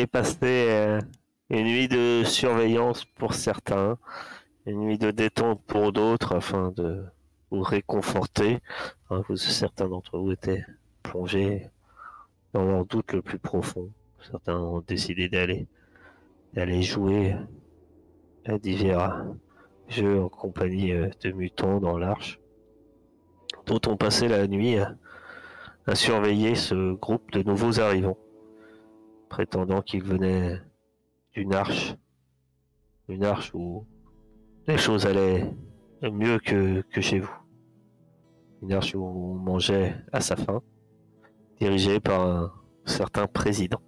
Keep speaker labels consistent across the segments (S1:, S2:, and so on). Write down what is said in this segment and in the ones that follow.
S1: aviez passé euh, une nuit de surveillance pour certains, une nuit de détente pour d'autres, afin de vous réconforter. Hein, certains d'entre vous étaient plongés dans leur doute le plus profond. Certains ont décidé d'aller d'aller jouer à divers jeux en compagnie euh, de mutants dans l'arche. D'autres ont passé la nuit à surveiller ce groupe de nouveaux arrivants prétendant qu'il venait d'une arche. Une arche où les choses allaient mieux que, chez vous. Une arche où on mangeait à sa faim, dirigée par un certain président.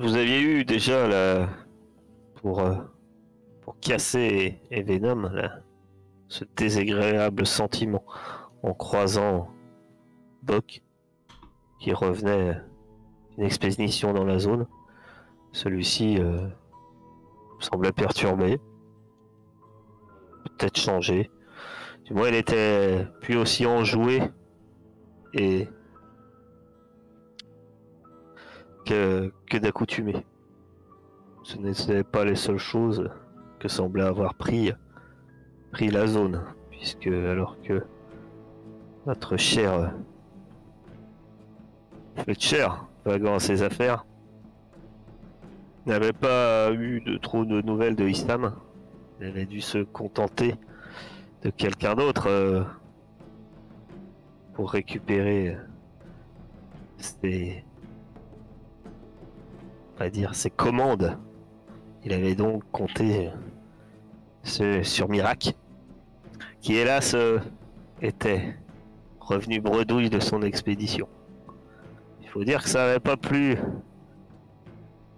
S1: Vous aviez eu déjà la, pour, euh, pour casser et ce désagréable sentiment en croisant Bok qui revenait une expédition dans la zone. Celui-ci euh, semblait perturbé, peut-être changé. Du moins, il était plus aussi enjoué et que, d'accoutumé. Ce n'étaient pas les seules choses que semblait avoir pris, pris la zone, puisque alors que notre cher Fletcher vaguant ses affaires, n'avait pas eu de trop de nouvelles de Islam. Il avait dû se contenter de quelqu'un d'autre euh, pour récupérer ses, on va dire, ses commandes. Il avait donc compté sur Mirac, qui hélas euh, était revenu bredouille de son expédition faut dire que ça n'avait pas plu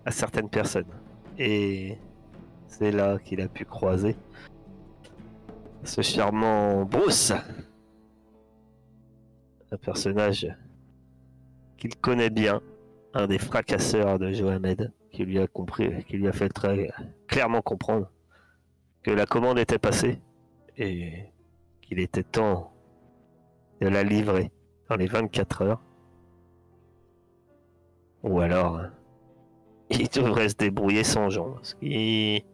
S1: à certaines personnes. Et c'est là qu'il a pu croiser ce charmant Bruce. Un personnage qu'il connaît bien, un des fracasseurs de Johamed, qui lui a compris, qui lui a fait très clairement comprendre que la commande était passée et qu'il était temps de la livrer dans les 24 heures ou alors, il devrait se débrouiller sans Jean, ce qui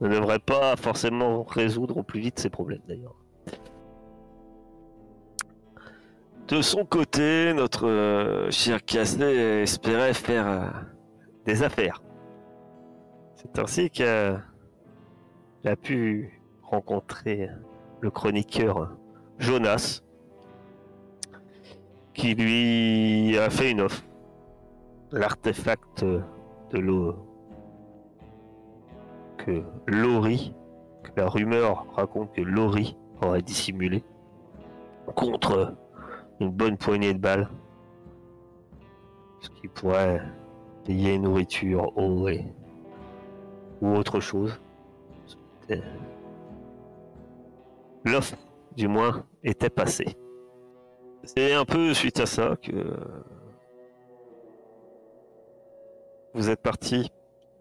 S1: ne devrait pas forcément résoudre au plus vite ses problèmes d'ailleurs. De son côté, notre euh, cher Cassé espérait faire euh, des affaires. C'est ainsi qu'il a pu rencontrer le chroniqueur Jonas, qui lui a fait une offre l'artefact de l'eau que Lori, que la rumeur raconte que Lori aurait dissimulé contre une bonne poignée de balles, ce qui pourrait payer nourriture, eau et ou autre chose. L'offre, du moins, était passée. C'est un peu suite à ça que vous êtes parti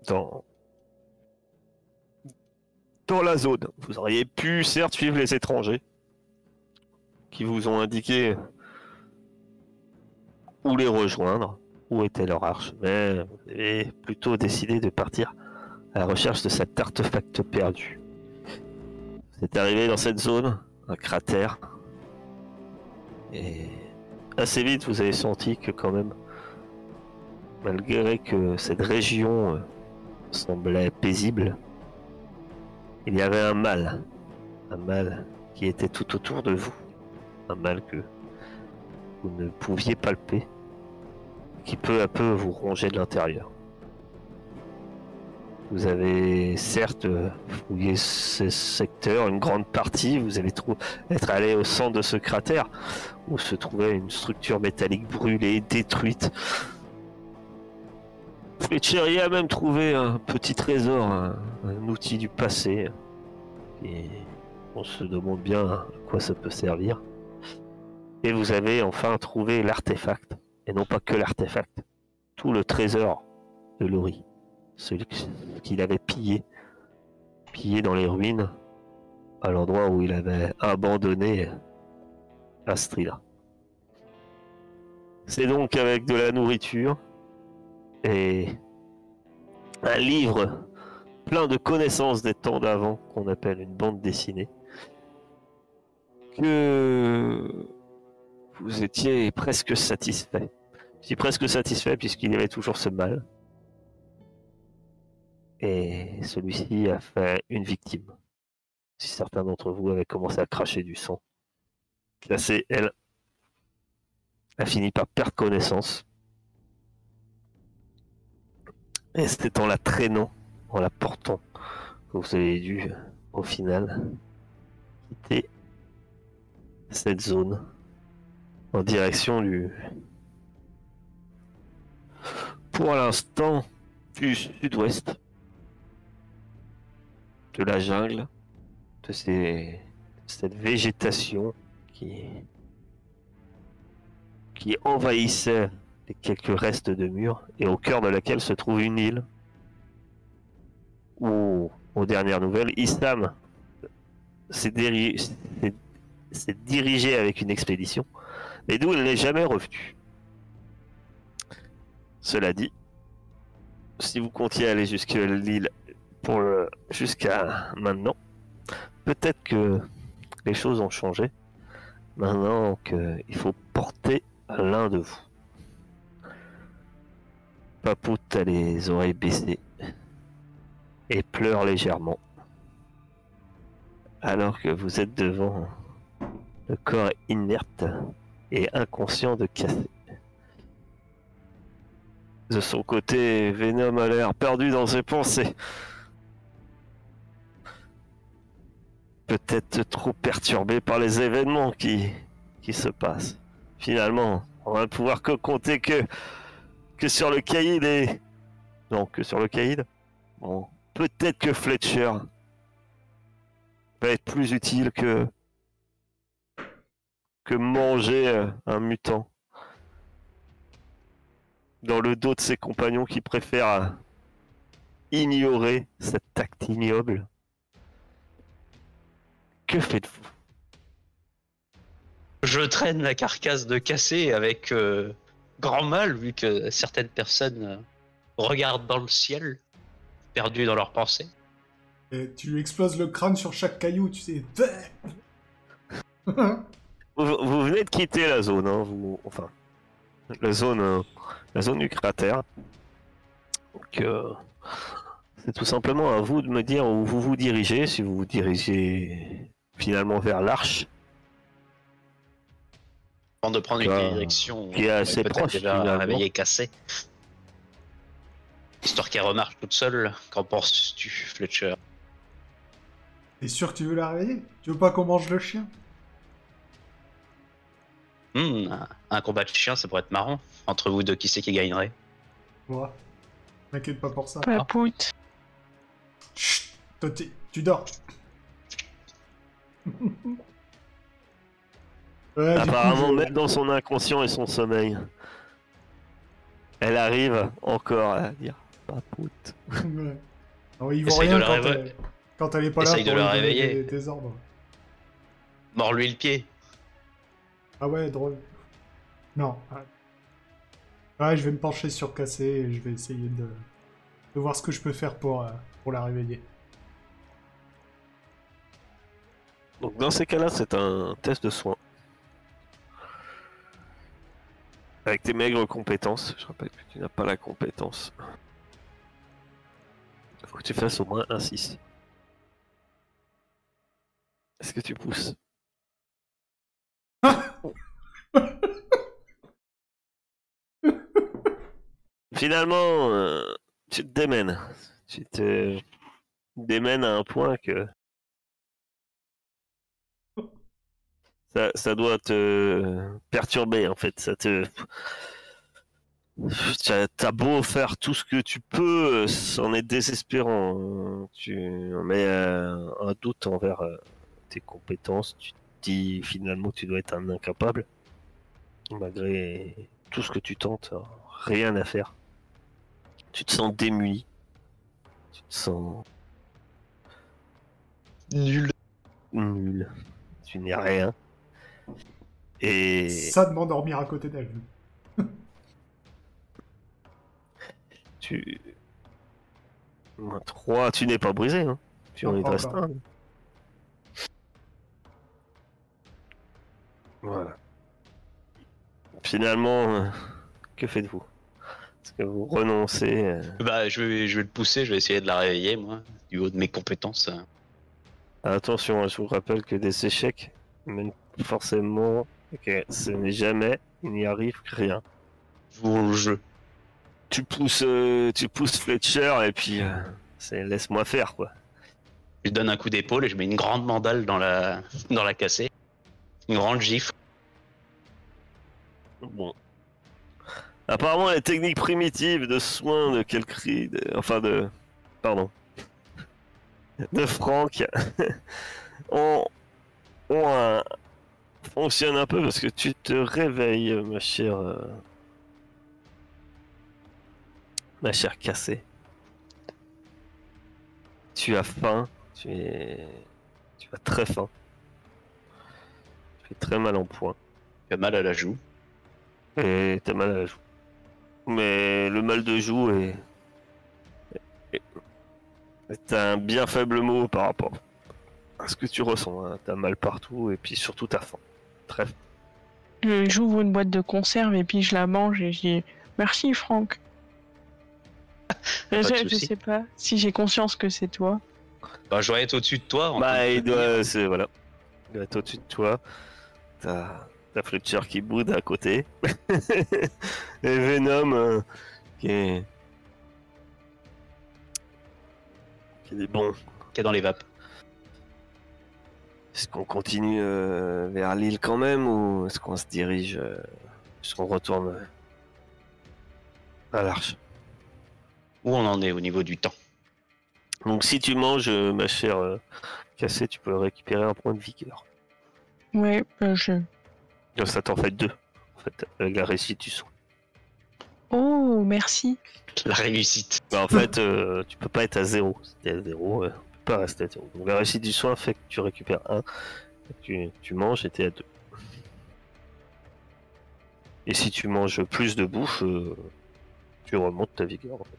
S1: dans dans la zone. Vous auriez pu certes suivre les étrangers qui vous ont indiqué où les rejoindre, où était leur arche, mais vous avez plutôt décidé de partir à la recherche de cet artefact perdu. Vous êtes arrivé dans cette zone, un cratère, et assez vite vous avez senti que quand même malgré que cette région euh, semblait paisible, il y avait un mal, un mal qui était tout autour de vous, un mal que vous ne pouviez palper, qui peu à peu vous rongeait de l'intérieur. Vous avez certes fouillé ce secteur, une grande partie, vous allez être allé au centre de ce cratère où se trouvait une structure métallique brûlée, détruite, Fletcher a même trouvé un petit trésor, un, outil du passé. Et on se demande bien à quoi ça peut servir. Et vous avez enfin trouvé l'artefact. Et non pas que l'artefact. Tout le trésor de Lori. Celui qu'il avait pillé. Pillé dans les ruines. À l'endroit où il avait abandonné Astrida. C'est donc avec de la nourriture et un livre plein de connaissances des temps d'avant qu'on appelle une bande dessinée que vous étiez presque satisfait. Je dis presque satisfait puisqu'il y avait toujours ce mal. Et celui-ci a fait une victime. Si certains d'entre vous avaient commencé à cracher du sang. Elle, a fini par perdre connaissance. Et c'était en la traînant, en la portant, que vous avez dû, au final, quitter cette zone en direction du. Pour l'instant, du sud-ouest de la jungle, de, ces, cette végétation qui, qui envahissait quelques restes de murs et au cœur de laquelle se trouve une île où, aux dernières nouvelles, Islam s'est dirigé avec une expédition et d'où il n'est jamais revenu. Cela dit, si vous comptiez aller jusqu'à l'île pour jusqu'à maintenant, peut-être que les choses ont changé. Maintenant qu'il faut porter l'un de vous. Papout a les oreilles baissées et pleure légèrement. Alors que vous êtes devant le corps inerte et inconscient de casser. De son côté, Venom a l'air perdu dans ses pensées. Peut-être trop perturbé par les événements qui, qui se passent. Finalement, on va pouvoir que compter que, que sur le caïd et... Non, que sur le caïd Bon, peut-être que Fletcher va être plus utile que que manger euh, un mutant dans le dos de ses compagnons qui préfèrent ignorer cet acte ignoble. Que faites-vous?
S2: Je traîne la carcasse de cassé avec euh, grand mal, vu que certaines personnes euh, regardent dans le ciel, perdues dans leurs pensées.
S3: Et tu lui exploses le crâne sur chaque caillou, tu sais.
S1: Vous, venez de quitter la zone, hein, vous, enfin, la zone, euh, la zone du cratère. Donc, euh, c'est tout simplement à vous de me dire où vous vous dirigez, si vous vous dirigez finalement vers l'arche.
S2: Avant de prendre une direction
S1: qui est assez proche,
S2: déjà réveiller cassé. Histoire qu'elle remarche toute seule. Qu'en penses-tu, Fletcher?
S3: T'es sûr que tu veux la réveiller? Tu veux pas qu'on mange le chien?
S2: Hmm, un combat de chien, ça pourrait être marrant. Entre vous deux, qui c'est qui gagnerait?
S3: Moi. T'inquiète pas pour ça.
S4: Papout.
S3: Chut, toi, tu dors.
S1: Apparemment, même dans son inconscient et son sommeil, elle arrive encore à dire Papout.
S3: ouais. Alors, il voit rien quand, elle... quand, elle... est pas là
S2: pour de le réveiller.
S3: Des, des ordres.
S2: Mors-lui le pied.
S3: Ah ouais, drôle. Non. Ouais, je vais me pencher sur Cassé et je vais essayer de, de voir ce que je peux faire pour, euh, pour la réveiller.
S1: Donc dans ces cas-là, c'est un test de soin. Avec tes maigres compétences. Je rappelle que tu n'as pas la compétence. Il faut que tu fasses au moins un 6. Est-ce que tu pousses? Finalement, euh, tu te démènes. Tu te démènes à un point que ça, doit te perturber en fait. Ça te T'as beau faire tout ce que tu peux, c'en est désespérant. Tu mets euh, un doute envers euh, tes compétences. Tu te dis finalement que tu dois être un incapable. Malgré tout ce que tu tentes, rien à faire. Tu te sens démuni. Tu te sens.
S2: Nul.
S1: Nul. Tu n'es rien. Et.
S3: Ça de m'endormir à côté d'elle.
S1: Tu. Moins 3, tu n'es pas brisé, hein. Tu en es un. Voilà. Finalement, euh, que faites-vous? Est-ce que vous renoncez euh,
S2: Bah, je vais, je vais le pousser, je vais essayer de la réveiller, moi, du haut de mes compétences.
S1: Attention, je vous rappelle que des échecs, même forcément, que ce n'est jamais, il n'y arrive rien.
S2: Pour le jeu.
S1: Tu pousses, euh, tu pousses Fletcher et puis euh, c'est laisse-moi faire quoi.
S2: Je lui donne un coup d'épaule et je mets une grande mandale dans la, dans la cassée. Une grande gifle.
S1: Bon. Apparemment, les techniques primitives de soins de Kelkri, de- enfin de, pardon, de Franck, ont, ont un, fonctionnent un peu parce que tu te réveilles, ma chère, euh, ma chère cassée. Tu as faim, tu es, tu as très faim. Tu es très mal en point.
S2: J'ai mal à la joue.
S1: Et t'as mal à la joue. Mais le mal de joue est. est- est un bien faible mot par rapport à ce que tu ressens. hein. T'as mal partout et puis surtout t'as faim.
S4: Je- J'ouvre une boîte de conserve et puis je la mange et je dis merci Franck. Je, sais pas si j'ai conscience que c'est toi.
S2: Bah, je dois être au-dessus de toi. en
S1: Bah, il doit. C'est voilà. Il doit être au-dessus de toi. T'as. T'as Fletcher qui boude à côté. et Venom euh, qui est. qui est bon.
S2: Qui est dans les vapes.
S1: Est-ce qu'on continue euh, vers l'île quand même ou est-ce qu'on se dirige euh, Est-ce qu'on retourne euh, à l'arche?
S2: Où on en est au niveau du temps?
S1: Donc si tu manges, ma chère euh, cassée, tu peux récupérer un point de vigueur.
S4: Ouais, euh, je.
S1: Donc ça t'en fait deux, en fait, avec la restitution.
S4: Oh, merci.
S2: La réussite.
S1: Bah, en fait, euh, tu peux pas être à zéro. Si t'es à zéro, euh, pas rester à zéro. Donc la restitution fait que tu récupères un, tu, tu manges et t'es à deux. Et si tu manges plus de bouffe, euh, tu remontes ta vigueur. en fait.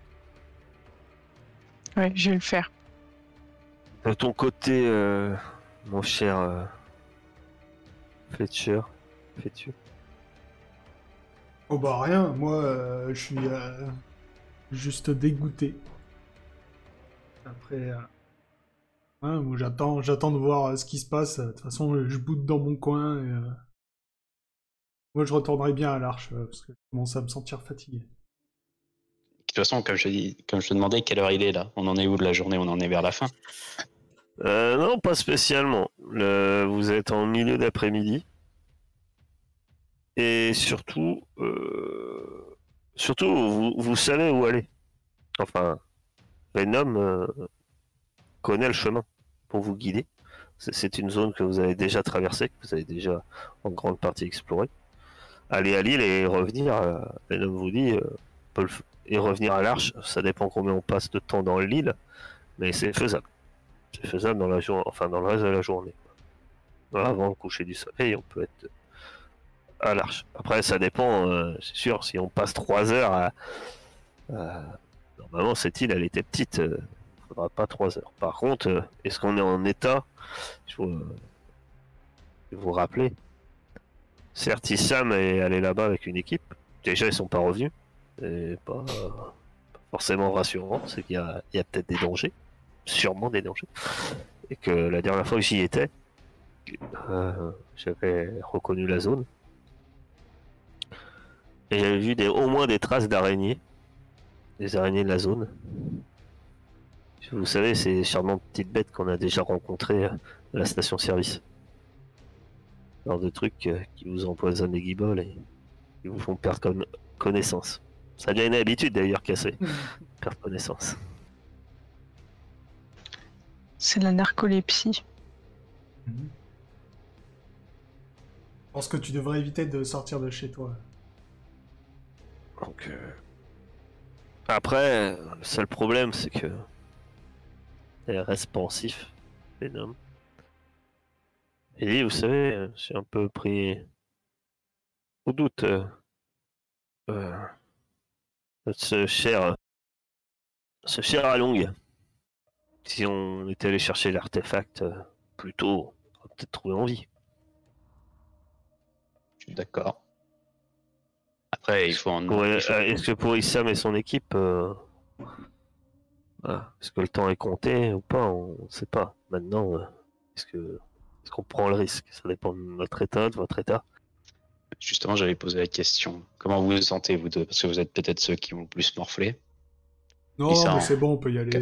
S4: Ouais, je vais le faire.
S1: De ton côté, euh, mon cher euh, Fletcher, fais-tu
S3: Oh bah rien, moi euh, je suis euh, juste dégoûté. Après, euh, moi j'attends, j'attends de voir euh, ce qui se passe. De toute façon, je boude dans mon coin. Et, euh, Moi je retournerai bien à l'arche euh, parce que je commence à me sentir fatigué.
S2: De toute façon, comme je, dis, comme je te demandais quelle heure il est là, on en est où de la journée? On en est vers la fin?
S1: Euh, non, pas spécialement. Le- vous êtes en milieu d'après-midi. Et surtout, euh, surtout vous, vous savez où aller. Enfin, Venom euh, connaît le chemin pour vous guider. C'est- une zone que vous avez déjà traversée, que vous avez déjà en grande partie explorée. Aller à l'île et revenir, euh, Venom vous dit, euh, et revenir à l'arche, ça dépend combien on passe de temps dans l'île, mais c'est faisable. C'est faisable dans la journée, enfin dans le reste de la journée. Avant le coucher du soleil, on peut être à l'arche. Après, ça dépend, euh, c'est sûr, si on passe trois heures à. à- Normalement, cette île, elle était petite, euh, pas trois heures. Par contre, euh, est-ce qu'on est en état Je vous, euh, vais vous rappeler. Certes, Issam est allé là-bas avec une équipe. Déjà, ils sont pas revenus. C'est pas, forcément rassurant. C'est qu'il y a, il y a peut-être des dangers. Sûrement des dangers. Et que la dernière fois que j'y étais, euh, j'avais reconnu la zone. Et j'avais vu des, au moins des traces d'araignées. Des araignées de la zone. Vous savez, ces charmantes petites bêtes qu'on a déjà rencontrées à la station-service. Genre de trucs euh, qui vous empoisonnent les guibolles et qui vous font perdre con- connaissance. Ça devient une habitude d'ailleurs cassée. Perdre connaissance.
S4: C'est la narcolepsie.
S3: Je pense que tu devrais éviter de sortir de chez toi.
S1: Donc, euh, Après, le seul problème, c'est que. Elle reste pensif, Venom. Dit, vous savez, euh, j'ai un peu pris au doute. Euh, euh, notre cher ce cher Along, si on était allé chercher l'artefact euh, plus tôt, on aurait peut-être trouvé en vie.
S2: Je suis d'accord. Après, il faut en.
S1: Est-ce que pour Issam et son équipe, voilà, est-ce que le temps est compté ou pas On ne sait pas. Maintenant, euh, est-ce que est-ce qu'on prend le risque? Ça dépend de notre état, de votre état.
S2: Justement, j'allais poser la question. Comment vous vous sentez, vous deux? Parce que vous êtes peut-être ceux qui ont le plus morflé.
S3: Non,
S2: ça,
S3: mais c'est bon, on peut y aller.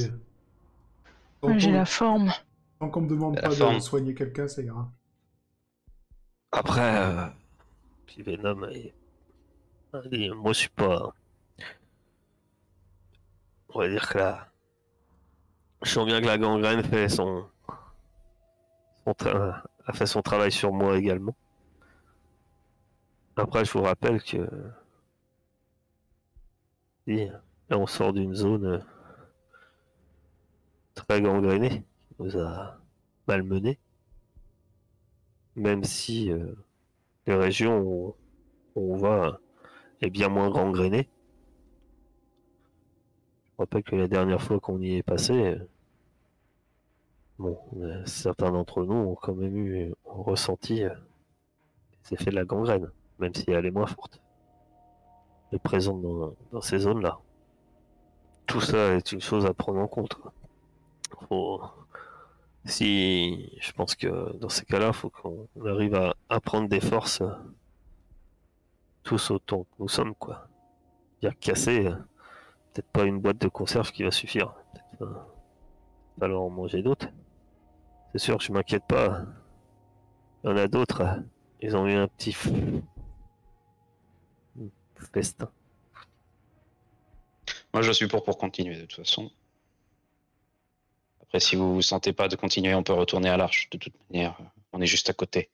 S4: Ouais, J'ai
S3: qu'on
S4: la forme.
S3: tant qu'on me demande
S2: La
S3: pas de soigner quelqu'un, ça ira.
S1: Après, euh, puis Venom, il- il dit, moi je suis pas. On va dire que là. Je sens bien que la gangrène fait son. a fait son travail sur moi également. Après, je vous rappelle que. On sort d'une zone euh, très gangrénée qui nous a malmenés. Même si euh, les régions où on va est bien moins gangrénée. Je rappelle que la dernière fois qu'on y est passé, euh, euh, certains d'entre nous ont quand même eu ont ressenti euh, les effets de la gangrène, même si elle est moins forte. Elle est présente dans, ces zones-là. Tout ça est une chose à prendre en compte. Si, je pense que dans ces cas-là, il faut qu'on arrive à, prendre des forces euh, tous autant que nous sommes, quoi. Dire casser, euh, peut-être pas une boîte de conserve qui va suffire. Peut-être euh, falloir en manger d'autres. C'est sûr, je m'inquiète pas. Il y en a d'autres. Ils ont eu un petit f- festin.
S2: Moi, je suis pour pour continuer de toute façon. Après, si vous vous sentez pas de continuer, on peut retourner à l'arche. De toute manière, on est juste à côté.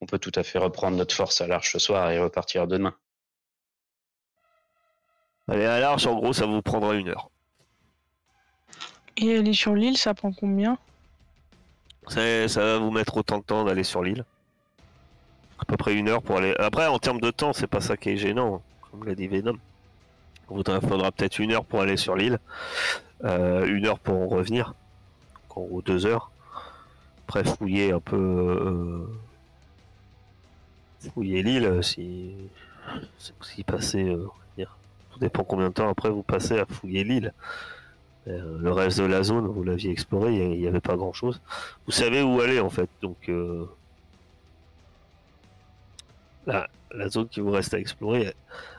S2: On peut tout à fait reprendre notre force à l'arche ce soir et repartir demain.
S1: Allez, à l'arche, en gros, ça vous prendra une heure.
S4: Et aller sur l'île, ça prend combien?
S1: Ça, ça va vous mettre autant de temps d'aller sur l'île. À peu près une heure pour aller. Après, en termes de temps, c'est pas ça qui est gênant, comme l'a dit Venom. Il faudra, peut-être une heure pour aller sur l'île, euh, une heure pour en revenir, en gros deux heures. Après, fouiller un peu. euh, fouiller l'île, euh, si. Si passer. euh, dépend combien de temps après vous passez à fouiller l'île. Euh, le reste de la zone, vous l'aviez exploré, il n'y avait pas grand chose vous savez où aller en fait. Donc euh, la, zone qui vous reste à explorer est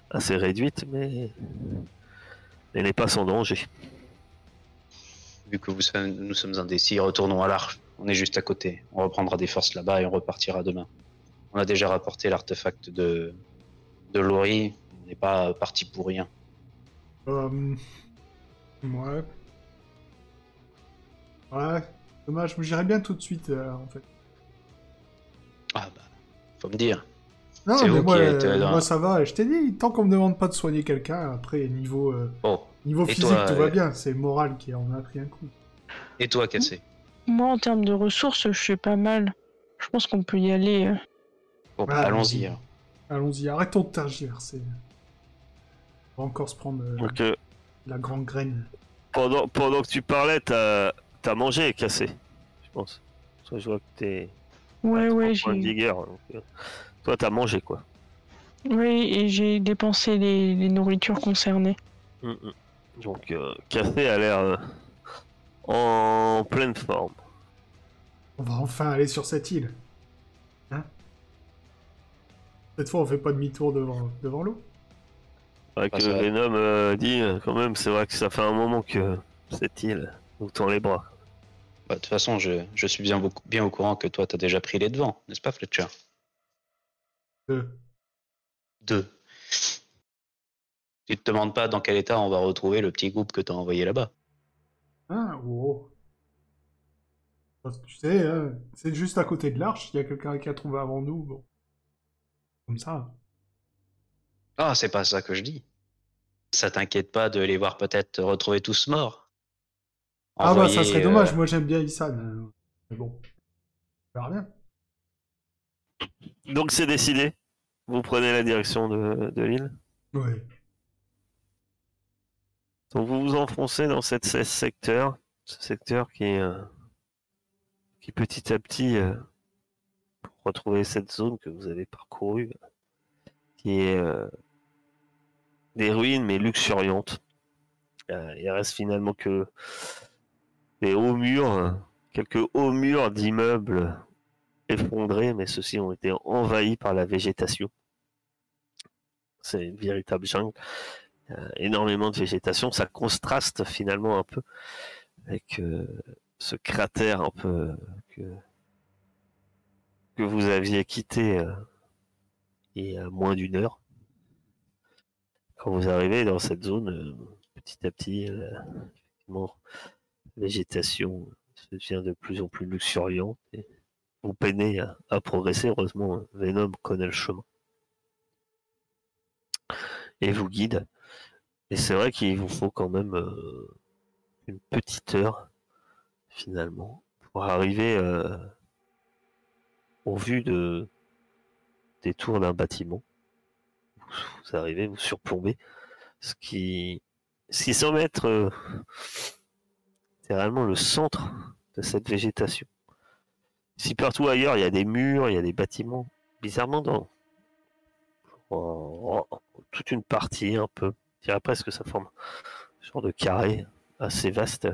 S1: assez réduite, mais elle n'est pas sans danger.
S2: Vu que nous sommes indécis, retournons à l'arche. On est juste à côté. On reprendra des forces là-bas et on repartira demain. On a déjà rapporté l'artefact de, de Lori. On n'est pas parti pour rien.
S3: Euh... Ouais. Ouais. Dommage, mais j'irais bien tout de suite, euh, en fait.
S2: Ah bah, faut me dire.
S3: Non, mais moi, euh,
S2: dans-
S3: moi ça va. Je t'ai dit, tant qu'on me demande pas de soigner quelqu'un, après, niveau, euh,
S2: Bon,
S3: niveau physique,
S2: toi,
S3: tout va bien. C'est moral qui en a pris un coup.
S2: et toi, Cassé
S4: Moi, en termes de ressources, je suis pas mal. Je pense qu'on peut y aller.
S2: Bon, bah, allons-y.
S3: Allons-y, arrêtons de tergiverser. On va encore se prendre euh, la grande graine.
S1: pendant, pendant que tu parlais, t'as as mangé et cassé, je pense. Que je vois que t'es
S4: Ouais, ouais, j'ai.
S1: euh, toi, t'as mangé quoi.
S4: Oui, et j'ai dépensé les, les nourritures concernées.
S1: Mm, mm. Donc euh, Cassé a l'air euh, en pleine forme.
S3: On va enfin aller sur cette île. Hein? Cette fois, on fait pas demi-tour devant, devant l'eau?
S1: C'est vrai
S2: Ah,
S1: que
S2: va.
S1: Venom euh, dit euh, quand même, c'est vrai que ça fait un moment que cette île nous tend les bras.
S2: Bah, De toute façon, je, je suis bien, beaucoup- bien au courant que toi, t'as déjà pris les devants, n'est-ce pas, Fletcher?
S3: Euh,
S2: Deux. Tu te demandes pas dans quel état on va retrouver le petit groupe que t'as envoyé là-bas?
S3: Hein Oh. Parce que Tu sais, hein, c'est juste à côté de l'arche. Il y a quelqu'un qui a trouvé avant nous. Bon. Comme ça.
S2: Ah, c'est pas ça que je dis. Ça t'inquiète pas de les voir peut-être retrouver tous morts
S3: Ah bah ça serait
S2: euh,
S3: dommage. Moi j'aime bien Issan. hein. Mais bon. On verra bien.
S1: Donc c'est décidé. Vous prenez la direction de, de l'île.
S3: Ouais.
S1: Donc vous vous enfoncez dans cette, ce secteur, ce secteur qui euh, qui petit à petit euh, pour retrouver cette zone que vous avez parcourue, qui est euh, des ruines mais luxuriantes. Euh, il reste finalement que des hauts murs, quelques hauts murs d'immeubles effondrés, mais ceux-ci ont été envahis par la végétation. C'est une véritable jungle. Euh, énormément de végétation. Ça contraste finalement un peu avec ce cratère un peu que, que vous aviez quitté euh, il y a moins d'une heure. Quand vous arrivez dans cette zone, euh, petit à petit, euh, la végétation devient de plus en plus luxuriante et vous peinez à, à progresser. Heureusement, Venom connaît le chemin et vous guide. Et c'est vrai qu'il vous faut quand même euh, une petite heure, finalement, pour arriver euh, au vu de, des d'un bâtiment. Vous, arrivez, vous surplombez, ce qui, 600 mètres, euh, réellement le centre de cette végétation. Si partout ailleurs, il y a des murs, il y a des bâtiments, bizarrement, dans toute une partie, un peu, je dirais presque que ça forme un genre de carré assez vaste.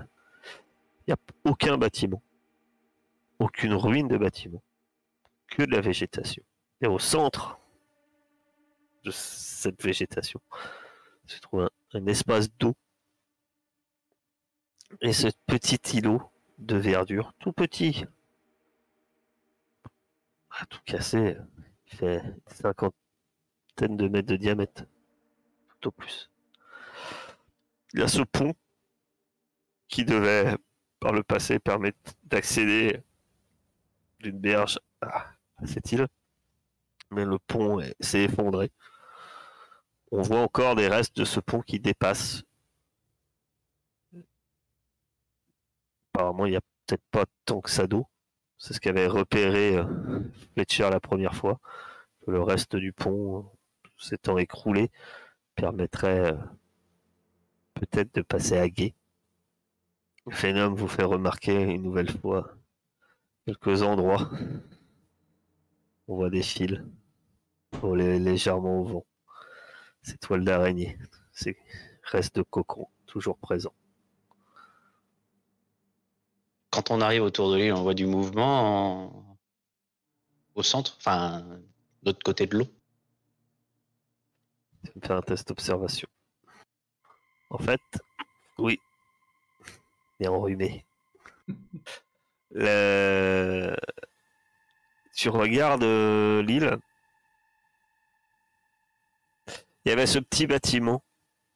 S1: Il n'y a aucun bâtiment, aucune ruine de bâtiment, que de la végétation. Et au centre de cette végétation se trouve un, espace d'eau et ce petit îlot de verdure, tout petit, ah, tout cassé, il fait 50 de mètres de diamètre, tout au plus. Il y a ce pont qui devait, par le passé, permettre d'accéder d'une berge à à cette île. Mais le pont est- s'est effondré. On voit encore des restes de ce pont qui dépassent. Apparemment, il n'y a peut-être pas tant que ça d'eau. C'est ce qu'avait repéré euh, Fletcher la première fois. Le reste du pont, euh, s'étant écroulé, permettrait euh, peut-être de passer à gué. Phenom vous fait remarquer une nouvelle fois quelques endroits. On voit des fils voler légèrement au vent. Ces toiles d'araignée, ces restes de cocon, toujours présents.
S2: Quand on arrive autour de l'île, on voit du mouvement en- au centre, enfin, de l'autre côté de l'eau.
S1: Tu vas me faire un test d'observation. En fait, oui. Mais enrhumé. Le... Tu regardes euh, l'île. Il y avait ce petit bâtiment,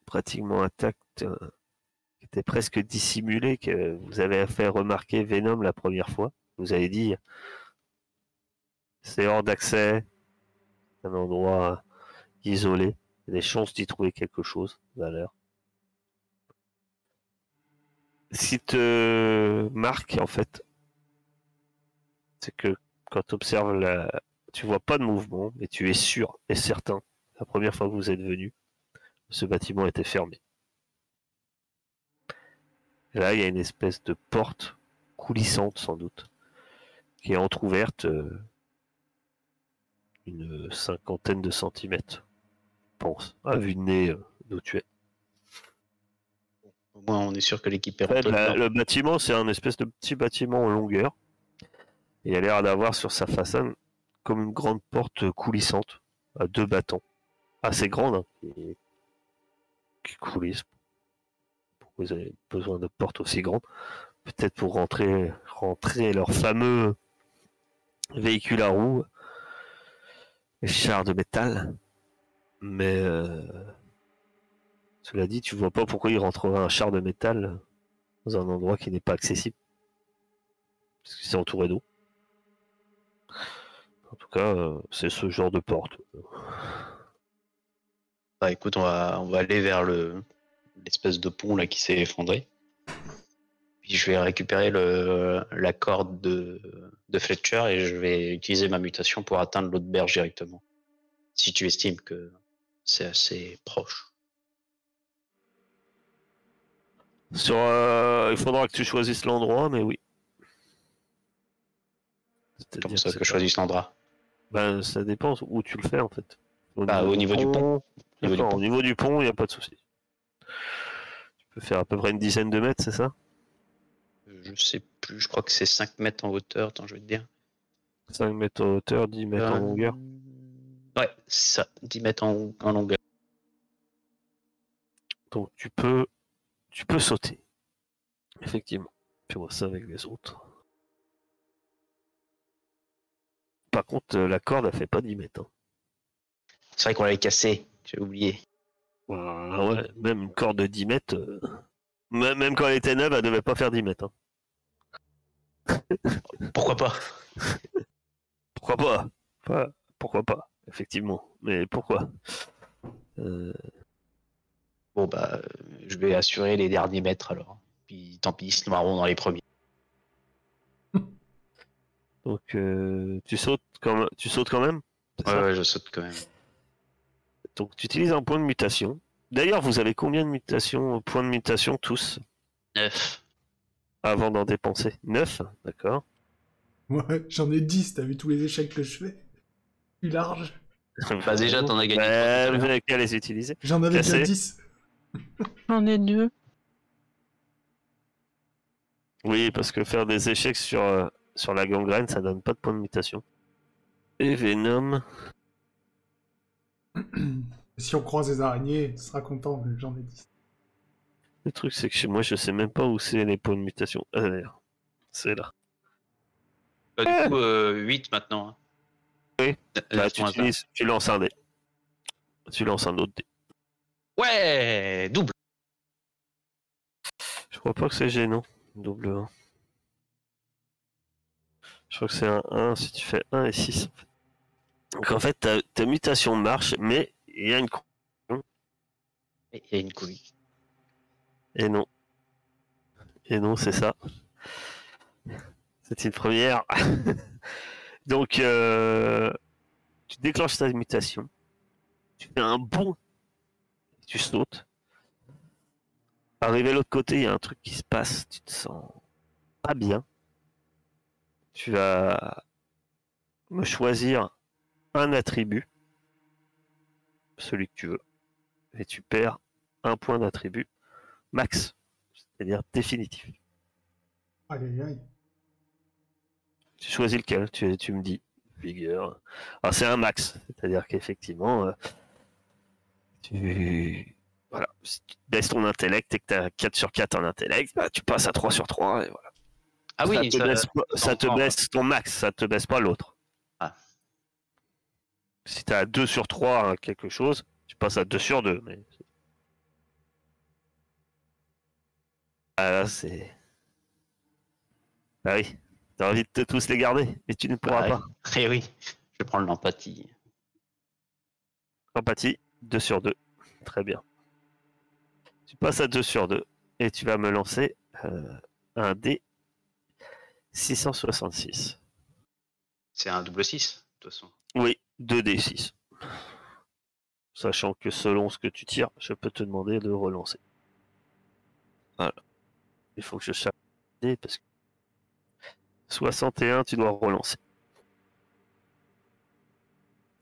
S1: pratiquement intact, euh, qui était presque dissimulé, que vous avez fait remarquer Venom la première fois. Vous avez dit, c'est hors d'accès, un endroit isolé. Il y a des chances d'y trouver quelque chose, valeur. Qui te marque, en fait, c'est que quand tu observes la... Tu vois pas de mouvement, mais tu es sûr et certain, la première fois que vous êtes venu, ce bâtiment était fermé. Là, il y a une espèce de porte coulissante, sans doute, qui est entr'ouverte euh, une cinquantaine de centimètres pense, à vue de nez euh, es.
S2: Au moins, on est sûr que l'équipe est rentrée
S1: le bâtiment, c'est un espèce de petit bâtiment en longueur. Et il a l'air d'avoir sur sa façade comme une grande porte coulissante à deux battants. Assez grande, hein, qui, qui coulisse. Pourquoi vous avez besoin de portes aussi grandes? Peut-être pour rentrer, rentrer leur fameux véhicule à roues, les chars de métal. Mais euh, cela dit, tu vois pas pourquoi il rentrerait un char de métal dans un endroit qui n'est pas accessible. Parce que c'est entouré d'eau. En tout cas, euh, c'est ce genre de porte.
S2: Bah, écoute, on va, on va aller vers le l'espèce de pont là qui s'est effondré. Puis je vais récupérer le, la corde de, de Fletcher et je vais utiliser ma mutation pour atteindre l'autre berge directement. Si tu estimes que c'est assez proche.
S1: Sur, euh, il faudra que tu choisisses l'endroit, mais oui.
S2: Comme ça que je choisisse l'endroit.
S1: Ben, ça dépend où tu le fais en fait.
S2: Bah, au niveau du pont. Au niveau du pont.
S1: Au niveau du pont, il n'y a pas de souci. Tu peux faire à peu près une dizaine de mètres, c'est ça?
S2: Je sais plus, je crois que c'est 5 mètres en hauteur. Attends, je vais te dire.
S1: 5 mètres en hauteur, 10 mètres en
S2: Euh,
S1: longueur.
S2: Ouais, ça, 10 mètres en, en longueur.
S1: Donc tu peux, tu peux sauter. Effectivement. Tu vois ça avec les autres. Par contre, euh, la corde, elle fait pas 10 mètres. hein.
S2: C'est vrai qu'on l'avait cassé, j'ai oublié.
S1: Ouais, même une corde de 10 mètres, euh, même, quand elle était neuve, elle devait pas faire 10 mètres. hein.
S2: Pourquoi pas?
S1: Pourquoi pas? Pas- Pourquoi pas Effectivement. Mais pourquoi? Euh,
S2: Bon, bah, euh, je vais assurer les derniers mètres alors. Puis tant pis, ils se dans les premiers.
S1: Donc euh, tu sautes quand même, tu sautes quand même?
S2: Ouais, ouais, je saute quand même.
S1: Donc tu utilises un point de mutation. D'ailleurs, vous avez combien de mutations, points de mutation tous
S2: 9.
S1: avant d'en dépenser 9, d'accord.
S3: Ouais, j'en ai 10, t'as vu tous les échecs que je fais Plus large.
S2: Bah, déjà, t'en as gagné
S1: Bah, vous n'avez qu'à les utiliser.
S3: J'en avais déjà
S1: Cassé.
S3: 10.
S4: J'en ai deux.
S1: Oui, parce que faire des échecs sur, euh, sur la gangrène, ça donne pas de points de mutation. Et Venom,
S3: si on croise les araignées, tu seras content vu que j'en ai 10.
S1: le truc c'est que chez moi, je sais même pas où c'est les points de mutation. Ah, d'ailleurs, c'est là.
S2: Bah, du coup, euh, 8 maintenant. hein.
S1: Oui.
S2: Euh,
S1: Bah, tu, utilises- tu lances un dé. Tu lances un autre dé.
S2: Ouais, double.
S1: Je crois pas que c'est gênant. Double 1. Je crois que c'est un 1 si tu fais 1 et 6. En fait. Donc en fait, ta, ta mutation marche, mais il y a une.
S2: Et Il y a une couille.
S1: Et non. Et non, c'est ça. C'est une première. Donc, euh, tu déclenches ta mutation. Tu fais un bond. Tu sautes. Arrivé de l'autre côté, il y a un truc qui se passe. Tu te sens pas bien. Tu vas me choisir un attribut. Celui que tu veux. Et tu perds un point d'attribut max. C'est-à-dire définitif.
S3: Aïe aïe aïe.
S1: Tu choisis lequel? Tu, tu me dis. Vigueur. Alors c'est un max. C'est-à-dire qu'effectivement, euh, tu... Voilà. Si tu baisses ton intellect et que tu as 4 sur 4 en intellect, bah, tu passes à 3 sur 3 et voilà.
S2: Ah oui,
S1: ça te,
S2: ça-
S1: baisse, pas- ça te baisse ton max, ça te baisse pas l'autre.
S2: Ah.
S1: Si tu as 2 sur 3 à quelque chose, tu passes à 2 sur 2. Mais... Ah là, c'est. Ah oui, t'as envie de te tous les garder, mais tu ne pourras
S2: bah,
S1: pas.
S2: Eh oui, je vais prendre l'empathie.
S1: Empathie, 2 sur 2. Très bien. Tu passes à 2 sur 2 et tu vas me lancer euh, un dé 666.
S2: C'est un double 6, de toute façon.
S1: Oui, 2d6. Sachant que selon ce que tu tires, je peux te demander de relancer. Voilà. Il faut que je cherche parce que 61, tu dois relancer.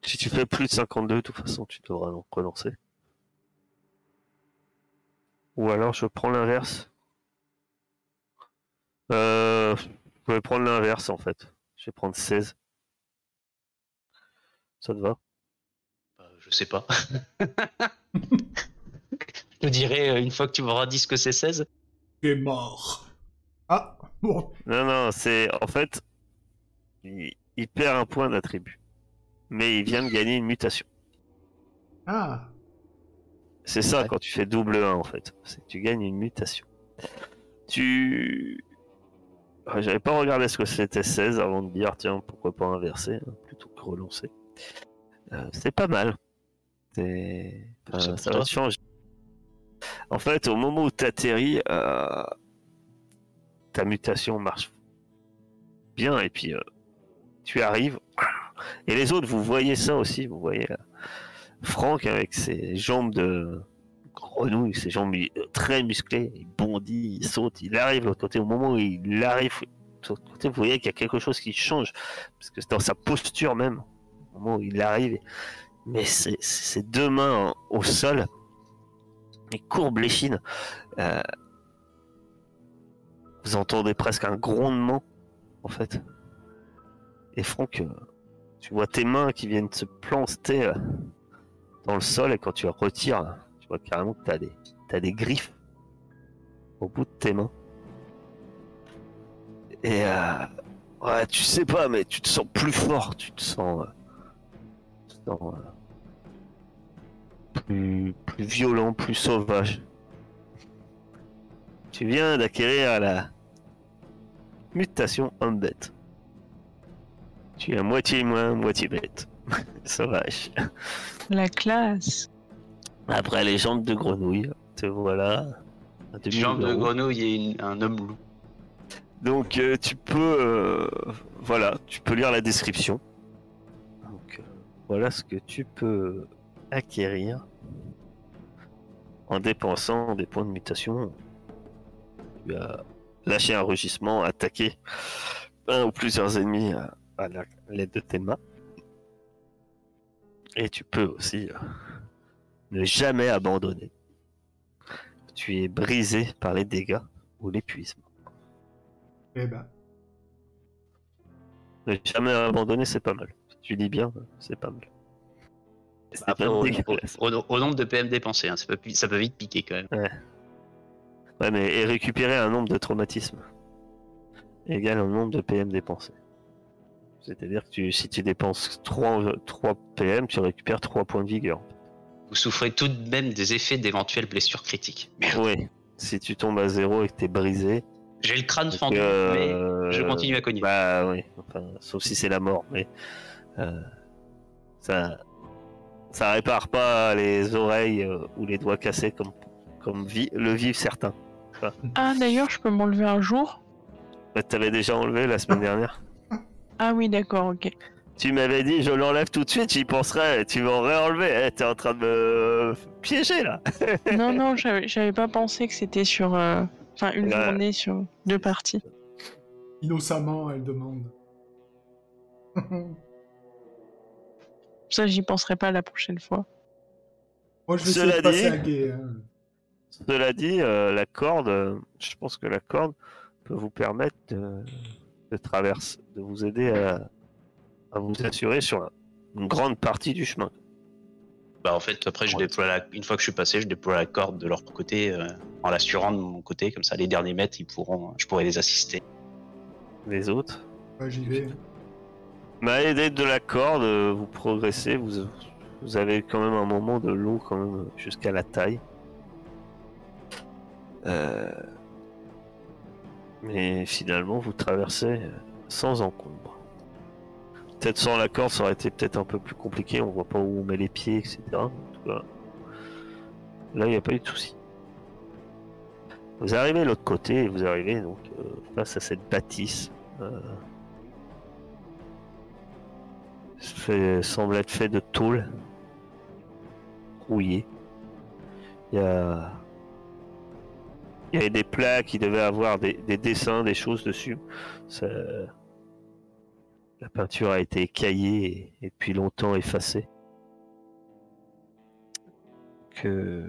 S1: Si tu fais plus de 52, de toute façon, tu devras relancer. Ou alors je prends l'inverse. Euh, je vais prendre l'inverse en fait. Je vais prendre 16. Ça te va?
S2: Bah, je sais pas. je te dirai euh, une fois que tu m'auras dit ce que c'est 16.
S3: Tu es mort. Ah, bon.
S1: Non, non, c'est en fait, il, il perd un point d'attribut, mais il vient de gagner une mutation.
S3: Ah,
S1: C'est ça
S2: Ouais.
S1: quand tu fais double 1 en fait, c'est que tu gagnes une mutation. Tu. Ah, J'avais pas regardé ce que c'était 16 avant de dire tiens pourquoi pas inverser hein, plutôt que relancer. Euh, c'est pas mal. C'est- enfin,
S2: Ça
S1: va changer. En fait, au moment où tu atterris, ta mutation marche bien et puis euh, tu arrives. Et les autres, vous voyez ça aussi, vous voyez euh, Franck avec ses jambes de grenouille, ses jambes très musclées, il bondit, il saute, il arrive de l'autre côté. Au moment où il arrive de l'autre côté, vous voyez qu'il y a quelque chose qui change, parce que c'est dans sa posture même, il arrive. Mais ses deux mains au sol, il courbe l'échine. Euh, vous entendez presque un grondement, en fait. Et Franck, euh, tu vois tes mains qui viennent se planter euh, dans le sol, et quand tu retires, tu vois carrément que tu as des, des griffes au bout de tes mains. Et ouais, tu sais pas, mais tu te sens plus fort, tu te sens, euh, plus, plus violent, plus sauvage. Tu viens d'acquérir la mutation homme bête. Tu es à moitié humain, moitié bête. sauvage.
S4: La classe.
S1: Après les jambes de grenouille, te voilà. un demi
S2: Jambe de grenouille et une- un homme loup.
S1: Donc euh, tu peux, euh, voilà, tu peux lire la description. Voilà ce que tu peux acquérir en dépensant des points de mutation. Tu as lâché un rugissement, attaqué un ou plusieurs ennemis à, à la- l'aide de tes mains. Et tu peux aussi euh, ne jamais abandonner. Tu es brisé par les dégâts ou l'épuisement.
S3: Eh ben,
S1: Ne jamais abandonner, c'est pas mal. Tu lis bien, c'est pas mal.
S2: Après, au, au- au- au nombre de PM dépensés, hein, ça, peut, ça peut vite piquer quand même.
S1: Ouais, mais et récupérer un nombre de traumatismes égale un nombre de PM dépensés. C'est-à-dire que tu, si tu dépenses 3, 3 PM, tu récupères 3 points de vigueur.
S2: Vous souffrez tout de même des effets d'éventuelles blessures critiques. Merde.
S1: Oui. Si tu tombes à zéro et que t'es brisé,
S2: J'ai le crâne fendu, mais
S1: euh,
S2: je continue à cogner.
S1: Bah oui, enfin, sauf si c'est la mort, mais euh, ça, ça répare pas les oreilles euh, ou les doigts cassés comme, comme vi- le vivent certains.
S4: Ah, d'ailleurs, je peux m'enlever un jour
S1: Bah, T'avais déjà enlevé la semaine dernière.
S4: Ah oui, d'accord, ok.
S1: Tu m'avais dit je l'enlève tout de suite, j'y penserai, tu m'en réenlever. Eh, T'es en train de me piéger là.
S4: Non, non, j'avais j'avais pas pensé que c'était sur. euh, Enfin, une
S1: Ouais.
S4: journée sur deux parties.
S3: innocemment, elle demande.
S4: Ça, j'y penserai pas la prochaine fois.
S3: Moi, je vais
S1: Cela
S3: essayer de passer
S1: dit-
S3: à gay. hein.
S1: Cela dit, euh, la corde, euh, je pense que la corde peut vous permettre de, de traverser, de vous aider à, à vous assurer sur une grande partie du chemin.
S2: Bah en fait, après, je
S1: Ouais.
S2: déploie la... une fois que je suis passé, je déploie la corde de leur côté euh, en l'assurant de mon côté, comme ça les derniers mètres, ils pourront, je pourrai les assister.
S1: Les autres.
S3: Ouais, j'y vais.
S1: Mais à l'aide de la corde, euh, vous progressez, vous, avez quand même un moment de l'eau quand même jusqu'à la taille. Euh, Mais finalement, vous traversez euh, sans encombre. Peut-être sans la corde, ça aurait été peut-être un peu plus compliqué. On voit pas où on met les pieds, etc. Là, il n'y a pas eu de souci. Vous arrivez de l'autre côté vous arrivez donc euh, face à cette bâtisse. euh, semble être fait de tôle rouillée. Il y a, il y avait des plaques qui devaient avoir des, des dessins, des choses dessus. La peinture a été écaillée et, et depuis longtemps effacée. Que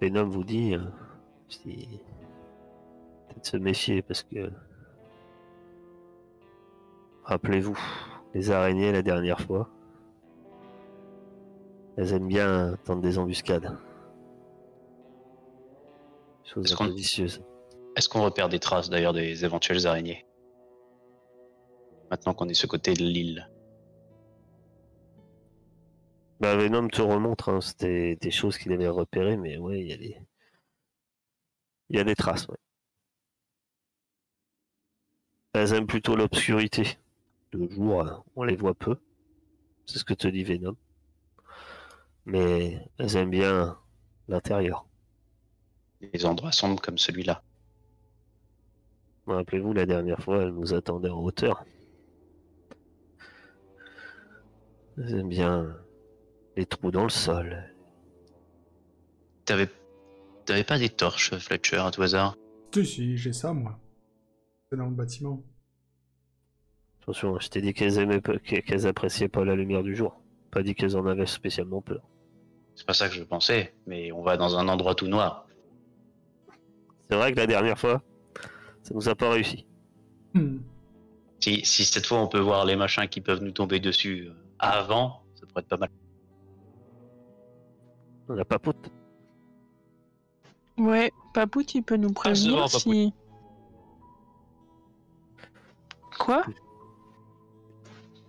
S1: Venom vous dit, hein, si- peut-être se méfier parce que Rappelez-vous, les araignées la dernière fois. Elles aiment bien tendre des embuscades. Chose
S2: Est-ce
S1: un peu
S2: qu'on-
S1: vicieuse.
S2: Est-ce qu'on repère des traces d'ailleurs des éventuelles araignées? Maintenant qu'on est ce côté de l'île.
S1: Bah, Venom te remontre, hein, c'était des choses qu'il avait repérées, mais ouais, il y a des. Il y a des traces, ouais. Elles aiment plutôt l'obscurité. Le jour, euh, on les voit peu. C'est ce que te dit Venom. Mais elles aiment bien l'intérieur.
S2: Des endroits sombres comme celui-là.
S1: Rappelez-vous, la dernière fois, elle nous attendait en hauteur. Elles aiment bien les trous dans le sol,
S2: T'avais, t'avais pas des torches, Fletcher, à tout hasard?
S3: Si, si, j'ai ça, moi. C'est dans le bâtiment.
S1: Attention, je t'ai dit qu'elles aimaient pas- qu'elles appréciaient pas la lumière du jour. Pas dit qu'elles en avaient spécialement peur.
S2: C'est pas ça que je pensais, mais on va dans un endroit tout noir.
S1: C'est vrai que la dernière fois, ça nous a pas réussi.
S3: Hmm.
S2: Si, si cette fois on peut voir les machins qui peuvent nous tomber dessus euh, avant, ça pourrait être pas mal.
S1: On a pas pote.
S4: Ouais, Papout, il peut nous prévenir
S2: devant, Papout.
S4: si. Quoi?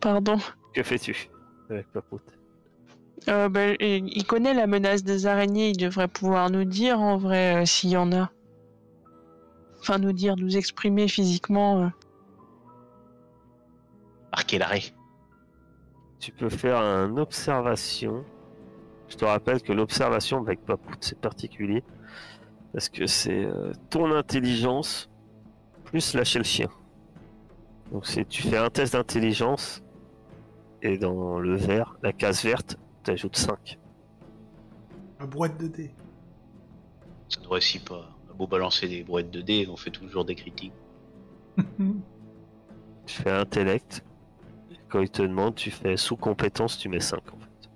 S4: Pardon.
S1: Que fais-tu avec pas pote
S4: Euh, ben, il connaît la menace des araignées, il devrait pouvoir nous dire en vrai euh, s'il y en a. Enfin, nous dire, nous exprimer physiquement. euh.
S2: Marquer l'arrêt.
S1: Tu peux faire une observation. Je te rappelle que l'observation avec Papout, c'est particulier. Parce que c'est euh, ton intelligence plus lâcher le chien. Donc tu fais un test d'intelligence et dans le vert, la case verte, tu ajoutes 5.
S3: La boîte de dés.
S2: Ça ne réussit pas. On a beau balancer des brouettes de dés, on fait toujours des critiques.
S1: Tu fais intellect. Quand il te demande, tu fais sous compétence, tu mets 5 en fait.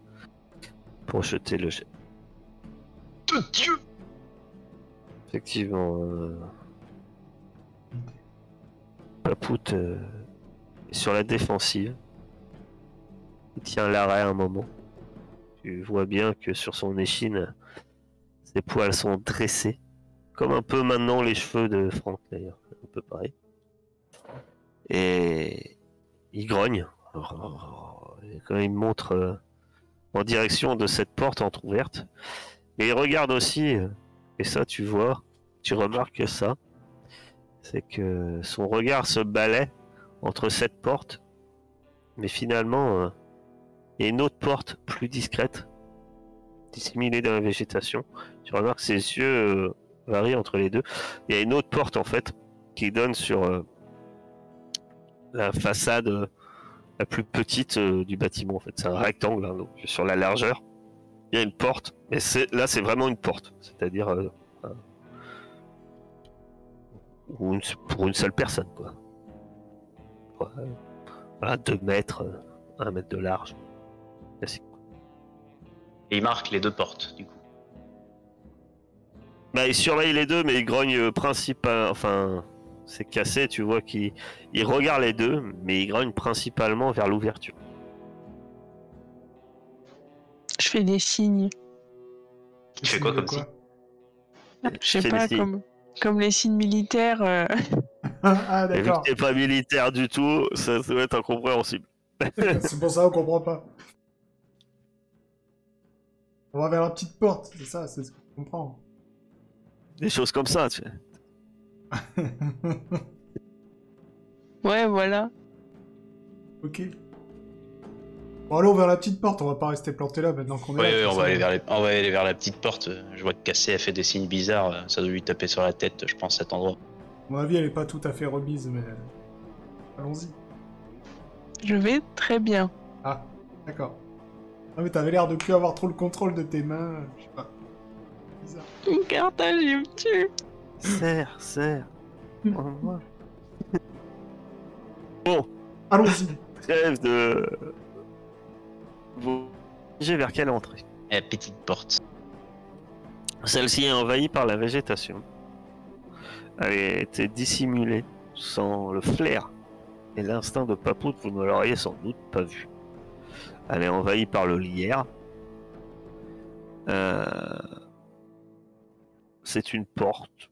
S1: Pour jeter le jet.
S2: De Dieu
S1: Effectivement, euh, Papout euh, est sur la défensive. Il tient l'arrêt un moment. Tu vois bien que sur son échine, ses poils sont dressés. Comme un peu maintenant les cheveux de Franck d'ailleurs. Un peu pareil. Et il grogne. Et quand il montre euh, en direction de cette porte entrouverte. Et il regarde aussi, euh, et ça tu vois, tu remarques ça, c'est que son regard se balait entre cette porte, mais finalement, a une autre porte plus discrète, dissimulée dans la végétation. Tu remarques que ses yeux euh, varient entre les deux. Il y a une autre porte en fait qui donne sur euh, la façade euh, la plus petite du bâtiment. En fait, c'est un rectangle, hein, sur la largeur. Il y a une porte, mais là c'est vraiment une porte, c'est-à-dire pour une seule personne quoi. Ouais. Voilà, 2 mètres, 1 mètre de large.
S2: Et il marque les deux portes, du coup.
S1: Bah, il surveille les deux, mais il grogne euh, principal. Enfin, c'est cassé, tu vois qu'il il regarde les deux, mais il grogne principalement vers l'ouverture.
S4: Je fais des signes.
S2: Tu fais quoi comme signe?
S4: Je sais pas, comme, comme les signes militaires. euh,
S3: ah,
S1: Et vu que
S3: d'accord.
S1: t'es pas militaire du tout, ça, ça va être incompréhensible.
S3: c'est pour ça qu'on comprend pas. On va vers la petite porte, c'est ça, c'est ce qu'on comprend.
S1: Des choses comme ça, tu sais.
S4: Ouais, voilà.
S3: ok. Bon, allons vers la petite porte, on va pas rester planté là maintenant qu'on est
S2: Ouais,
S3: là.
S2: ouais, on, va aller vers les- on va aller vers la petite porte. Je vois que Cassé a fait des signes bizarres. Ça doit lui taper sur la tête, je pense, cet endroit.
S3: À mon avis, elle est pas tout à fait remise, mais. Allons-y.
S4: Je vais très bien.
S3: Ah, d'accord. Ah, mais t'avais l'air de plus avoir trop le contrôle de tes mains, je sais pas. Bizarre.
S4: Une cartage, il me tue.
S1: Serre, serre. Bon,
S3: Allons-y.
S1: trêve de. Vous dirigez vers quelle entrée?
S2: La petite porte.
S1: Celle-ci est envahie par la végétation. Elle était dissimulée sans le flair et l'instinct de Papout, vous ne l'auriez sans doute pas vu. Elle est envahie par le lierre. Euh, C'est une porte.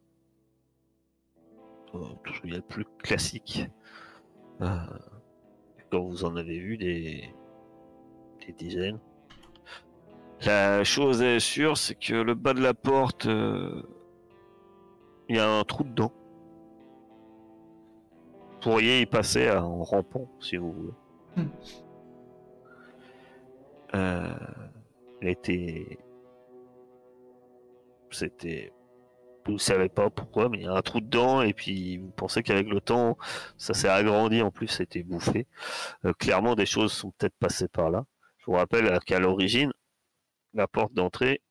S1: Il y a plus classique. Euh, Quand vous en avez vu des, des dizaines. La chose est sûre, c'est que le bas de la porte, euh, il y a un trou dedans. Vous pourriez y passer en rampant, si vous voulez.
S3: Hmm.
S1: Euh, elle était... C'était... Vous savez pas pourquoi, mais il y a un trou dedans, et puis vous pensez qu'avec le temps, ça s'est agrandi, en plus, c'était bouffé. Euh, clairement, des choses sont peut-être passées par là. Je vous rappelle qu'à l'origine, la porte d'entrée,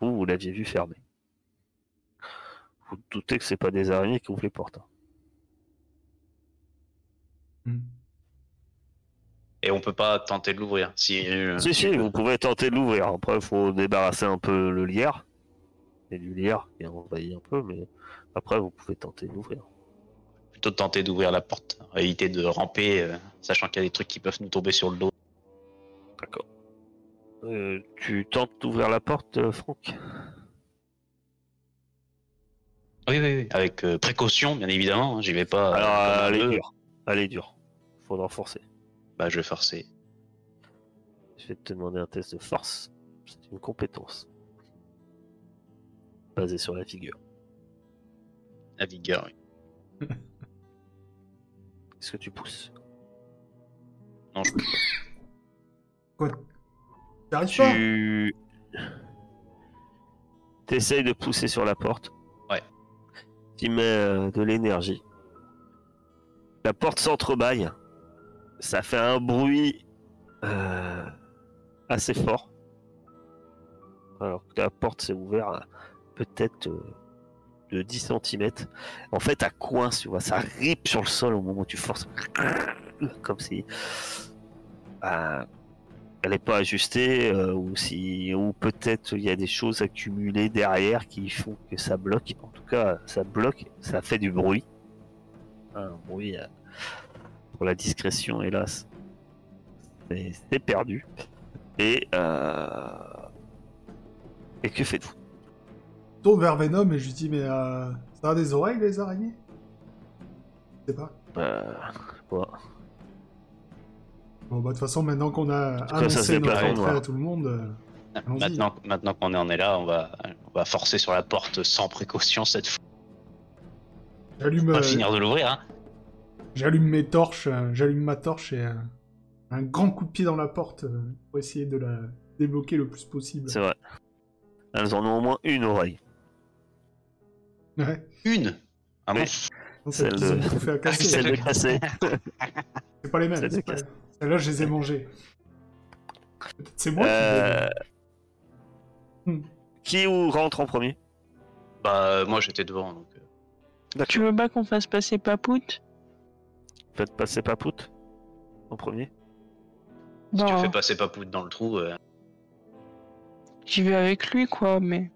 S1: Vous, vous l'aviez vu fermé. Vous doutez que c'est pas des araignées qui ouvrent les portes. hein.
S3: Hmm.
S2: Et on peut pas tenter de l'ouvrir. Si, euh,
S1: Si, si, vous pouvez tenter de l'ouvrir. Après, il faut débarrasser un peu le lierre. Et du lierre qui envahit un peu, mais après, vous pouvez tenter de l'ouvrir.
S2: plutôt tenter d'ouvrir la porte. Éviter de ramper, euh, sachant qu'il y a des trucs qui peuvent nous tomber sur le dos.
S1: D'accord. Euh, tu tentes d'ouvrir la porte, euh, Franck?
S2: Oui, oui, oui. Avec euh, précaution, bien évidemment. hein, J'y vais pas.
S1: Alors, dure. Elle est dure. Faudra forcer.
S2: Bah, je vais forcer.
S1: Je vais te demander un test de force. C'est une compétence. Basée sur la figure.
S2: La vigueur. oui.
S1: Est-ce que tu pousses?
S2: Non, je...
S3: Quoi? T'arrives pas?
S1: Tu. T'essayes de pousser sur la porte.
S2: Ouais.
S1: Tu mets euh, de l'énergie. La porte s'entrebâille. Ça fait un bruit euh, assez fort. Alors que la porte s'est ouverte à peut-être euh, de 10 cm. En fait, elle coince, tu vois, ça ripe sur le sol au moment où tu forces. Comme si. euh, elle n'est pas ajustée ou si ou peut-être il y a des choses accumulées derrière qui font que ça bloque. En tout cas, ça bloque, ça fait du bruit. Un bruit pour la discrétion, hélas, c'est c'est perdu. Et euh, et que faites-vous?
S3: Je tourne vers Venom et je lui dis Mais euh, ça a des oreilles les araignées? Je sais pas.
S1: euh.
S3: Bon, bah, de toute façon, maintenant qu'on a annoncé notre entrée
S1: noir.
S3: à tout le monde, euh.
S2: Maintenant, maintenant qu'on en est là, on va, on va forcer sur la porte sans précaution cette fois.
S3: j'allume
S2: On va finir de l'ouvrir, hein.
S3: J'allume mes torches, euh, j'allume ma torche et euh, un grand coup de pied dans la porte euh, pour essayer de la débloquer le plus possible.
S1: C'est vrai. Elles en ont au moins une oreille.
S3: Ouais.
S2: Une? Ah bon?
S1: Oui.
S3: Non,
S1: Celle de-. Celle de casser.
S3: C'est pas les mêmes.
S1: Celle de
S3: c'est pas-
S1: casser.
S3: Celles-là, je les ai mangées. Peut-être c'est moi
S1: Euh,
S3: qui Hmm.
S1: Qui ou rentre en premier?
S2: Bah, moi j'étais devant, donc.
S4: Tu veux pas qu'on fasse passer Papout
S1: Faites passer Papout en premier.
S2: Si tu fais passer Papout dans le trou, euh,
S4: j'y vais avec lui, quoi, mais...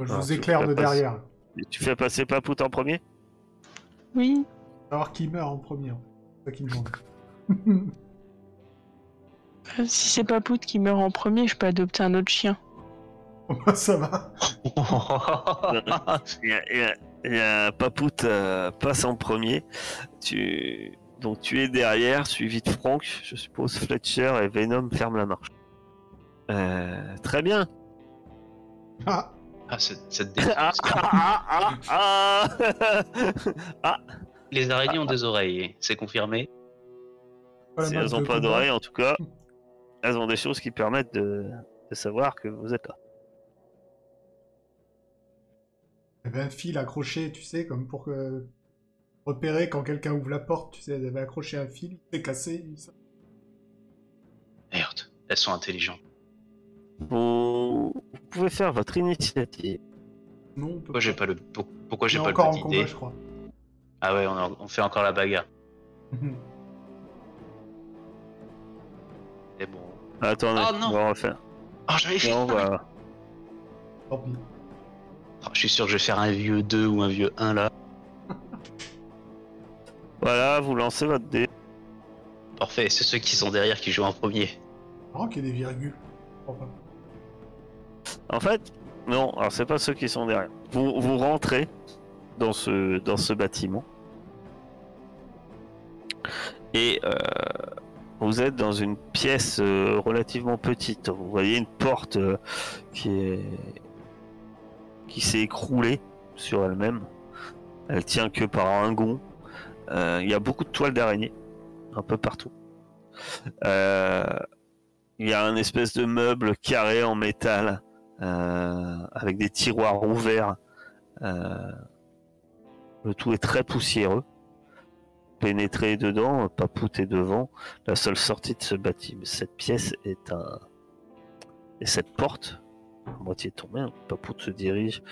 S3: Je
S1: Ah,
S3: vous
S1: tu
S3: éclaire de derrière.
S1: Et tu fais passer Papout en premier?
S4: Oui,
S3: Savoir qui meurt en premier. fait. C'est ça qui me demande.
S4: euh, si c'est Papout qui meurt en premier, je peux adopter un autre chien.
S3: Bah, ça va.
S1: Il y a, il y a- il y a Papout euh, passe en premier. Tu... Donc tu es derrière, suivi de Franck. Je suppose Fletcher et Venom ferment la marche. Euh, très bien.
S3: Ah,
S2: Ah, cette, cette
S1: Ah,
S2: défense.
S1: ah, ah, ah.
S2: Les araignées ont des oreilles, c'est confirmé.
S3: la
S1: Si elles n'ont pas d'oreilles, en tout cas, elles ont des choses qui permettent de, de savoir que vous êtes là.
S3: Il y avait un fil accroché, tu sais, comme pour que... repérer quand quelqu'un ouvre la porte, tu sais, elle avait accroché un fil, il s'est cassé. il-
S2: Merde, elles sont intelligentes.
S1: Vous, vous pouvez faire votre initiative.
S3: Non, on peut
S2: Pourquoi j'ai pas le, pour- pourquoi
S3: On
S2: j'ai
S3: est
S2: pas
S3: encore
S2: le
S3: en combat, je crois.
S2: Ah ouais, on, a- on fait encore la bagarre. C'est bon.
S1: Attendez,
S2: Oh, non.
S1: on va refaire.
S2: Oh, j'avais fait.
S3: Tant pis.
S2: Oh, je suis sûr que je vais faire un vieux 2 ou un vieux 1 là.
S1: Voilà, vous lancez votre dé.
S2: Parfait, c'est ceux qui sont derrière qui jouent en premier.
S3: marrant qu'il y ait des virgules. Je crois pas.
S1: En fait, non, alors c'est pas ceux qui sont derrière. Vous, vous rentrez dans ce, dans ce bâtiment. Et euh, vous êtes dans une pièce euh, relativement petite. Vous voyez une porte euh, qui est qui s'est écroulée sur elle-même. Elle tient que par un gond. Euh, Il y a beaucoup de toiles d'araignée un peu partout. Euh, Il y a un espèce de meuble carré en métal euh, avec des tiroirs ouverts. Le tout est très poussiéreux. Pénétrer dedans, Papout est devant. La seule sortie de ce bâtiment, cette pièce est un et cette porte moitié tombé. Papout se dirige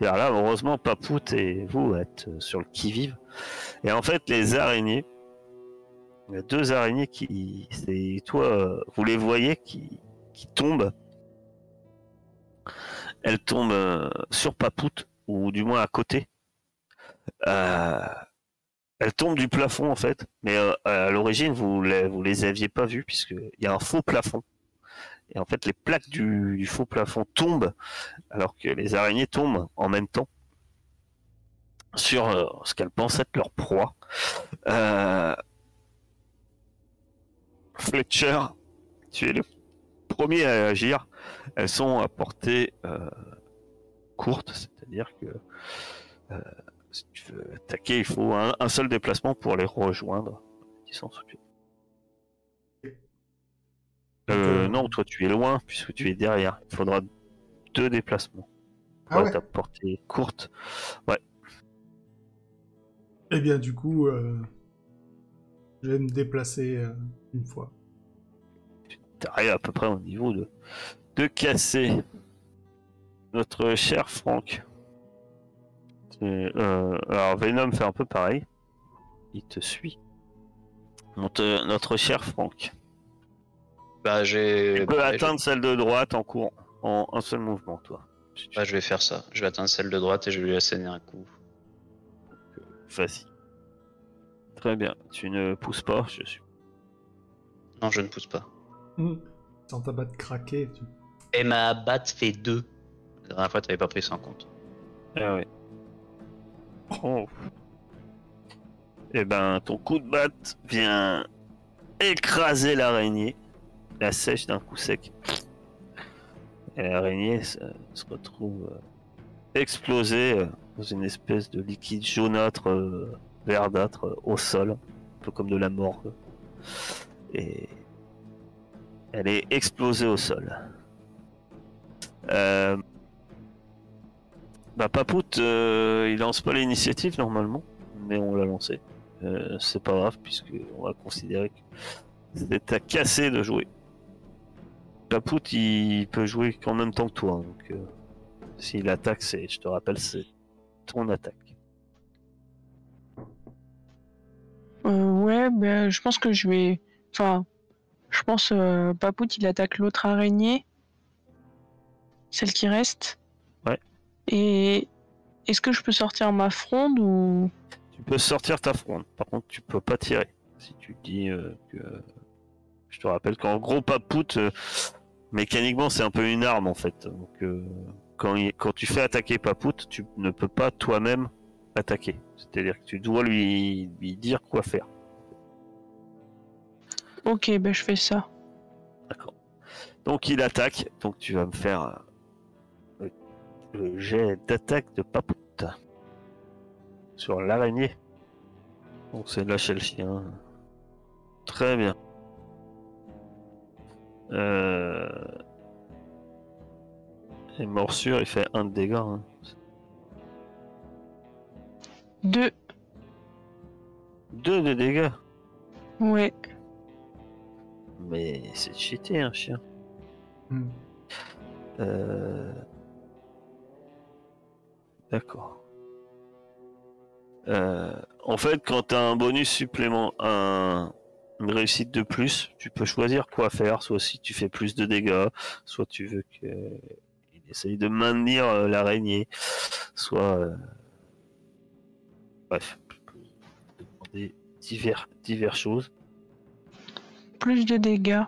S1: vers là. Heureusement, Papout et vous êtes euh, sur le qui-vive. Et en fait, les araignées, il y deux araignées qui, c'est toi, euh, vous les voyez qui, qui tombent. Elles tombent euh, sur Papout, ou du moins à côté. Elles tombent du plafond en fait, mais à l'origine vous les, vous les aviez pas vues puisque il y a un faux plafond. Et en fait les plaques du, faux plafond tombent alors que les araignées tombent en même temps sur euh, ce qu'elles pensent être leur proie. Euh, Fletcher, tu es le premier à agir. Elles sont à portée euh, courte, c'est-à-dire que si tu veux attaquer, il faut un, seul déplacement pour les rejoindre. Aucune. Euh,
S3: euh,
S1: non, toi tu es loin puisque tu es derrière. Il faudra deux déplacements
S3: Ah ouais
S1: à portée courte.
S3: Eh bien, du coup, euh, je vais me déplacer euh, une fois.
S1: Tu arrives à peu près au niveau de, de casser notre cher Franck. Euh, alors Venom fait un peu pareil. Il te suit. Notre, notre cher Franck.
S2: Bah, j'ai.
S1: Tu peux
S2: bah,
S1: atteindre celle de droite en courant. En un seul mouvement, toi. Si tu
S2: je- bah, je vais faire ça. Je vais atteindre celle de droite et je vais lui asséner un coup.
S1: Vas-y. Très bien. Tu ne pousses pas, je suis.
S2: Non, je ne pousse pas.
S3: Hum. Sans ta batte craquer. Tu...
S2: Et ma batte fait 2. La dernière fois, tu n'avais pas pris ça en compte.
S1: Ah ouais. Oh. Eh ben, ton coup de batte vient écraser l'araignée. La sèche d'un coup sec. Et l'araignée se, se retrouve euh, explosée euh, dans une espèce de liquide jaunâtre, euh, verdâtre au sol. Un peu comme de la morgue. Et elle est explosée au sol. Bah Papout, euh, il lance pas l'initiative normalement, mais on l'a lancé. C'est pas grave puisque on va considérer que c'est à casser de jouer. Papout, il peut jouer qu'en même temps que toi, donc euh, s'il attaque, c'est, je te rappelle, c'est ton attaque.
S4: Euh, ouais, ben, je pense que je vais. Enfin, je pense euh, Papout il attaque l'autre araignée, celle qui reste.
S1: Ouais.
S4: Et est-ce que je peux sortir ma fronde ou?
S1: Tu peux sortir ta fronde, par contre tu peux pas tirer. Si tu dis euh, que, je te rappelle qu'en gros Papout, euh, mécaniquement c'est un peu une arme en fait. Donc euh, quand, il- quand tu fais attaquer Papout, tu ne peux pas toi-même attaquer. C'est-à-dire que tu dois lui, lui dire quoi faire.
S4: Ok, ben je fais ça.
S1: D'accord. Donc il attaque, donc tu vas me faire euh, le, le jet d'attaque de Papout sur l'araignée. Donc c'est lâcher le chien. Très bien. Euh... Et morsure, il fait un de dégâts. hein.
S4: Deux.
S1: Deux de dégâts.
S4: Ouais.
S1: Mais c'est cheaté un chien.
S3: Hum.
S1: Euh... D'accord. Euh, en fait, quand tu as un bonus supplément, un... une réussite de plus, tu peux choisir quoi faire. Soit si tu fais plus de dégâts, soit tu veux qu'il essaye de maintenir euh, l'araignée, soit. euh, Bref, demander divers, divers choses.
S4: Plus de dégâts.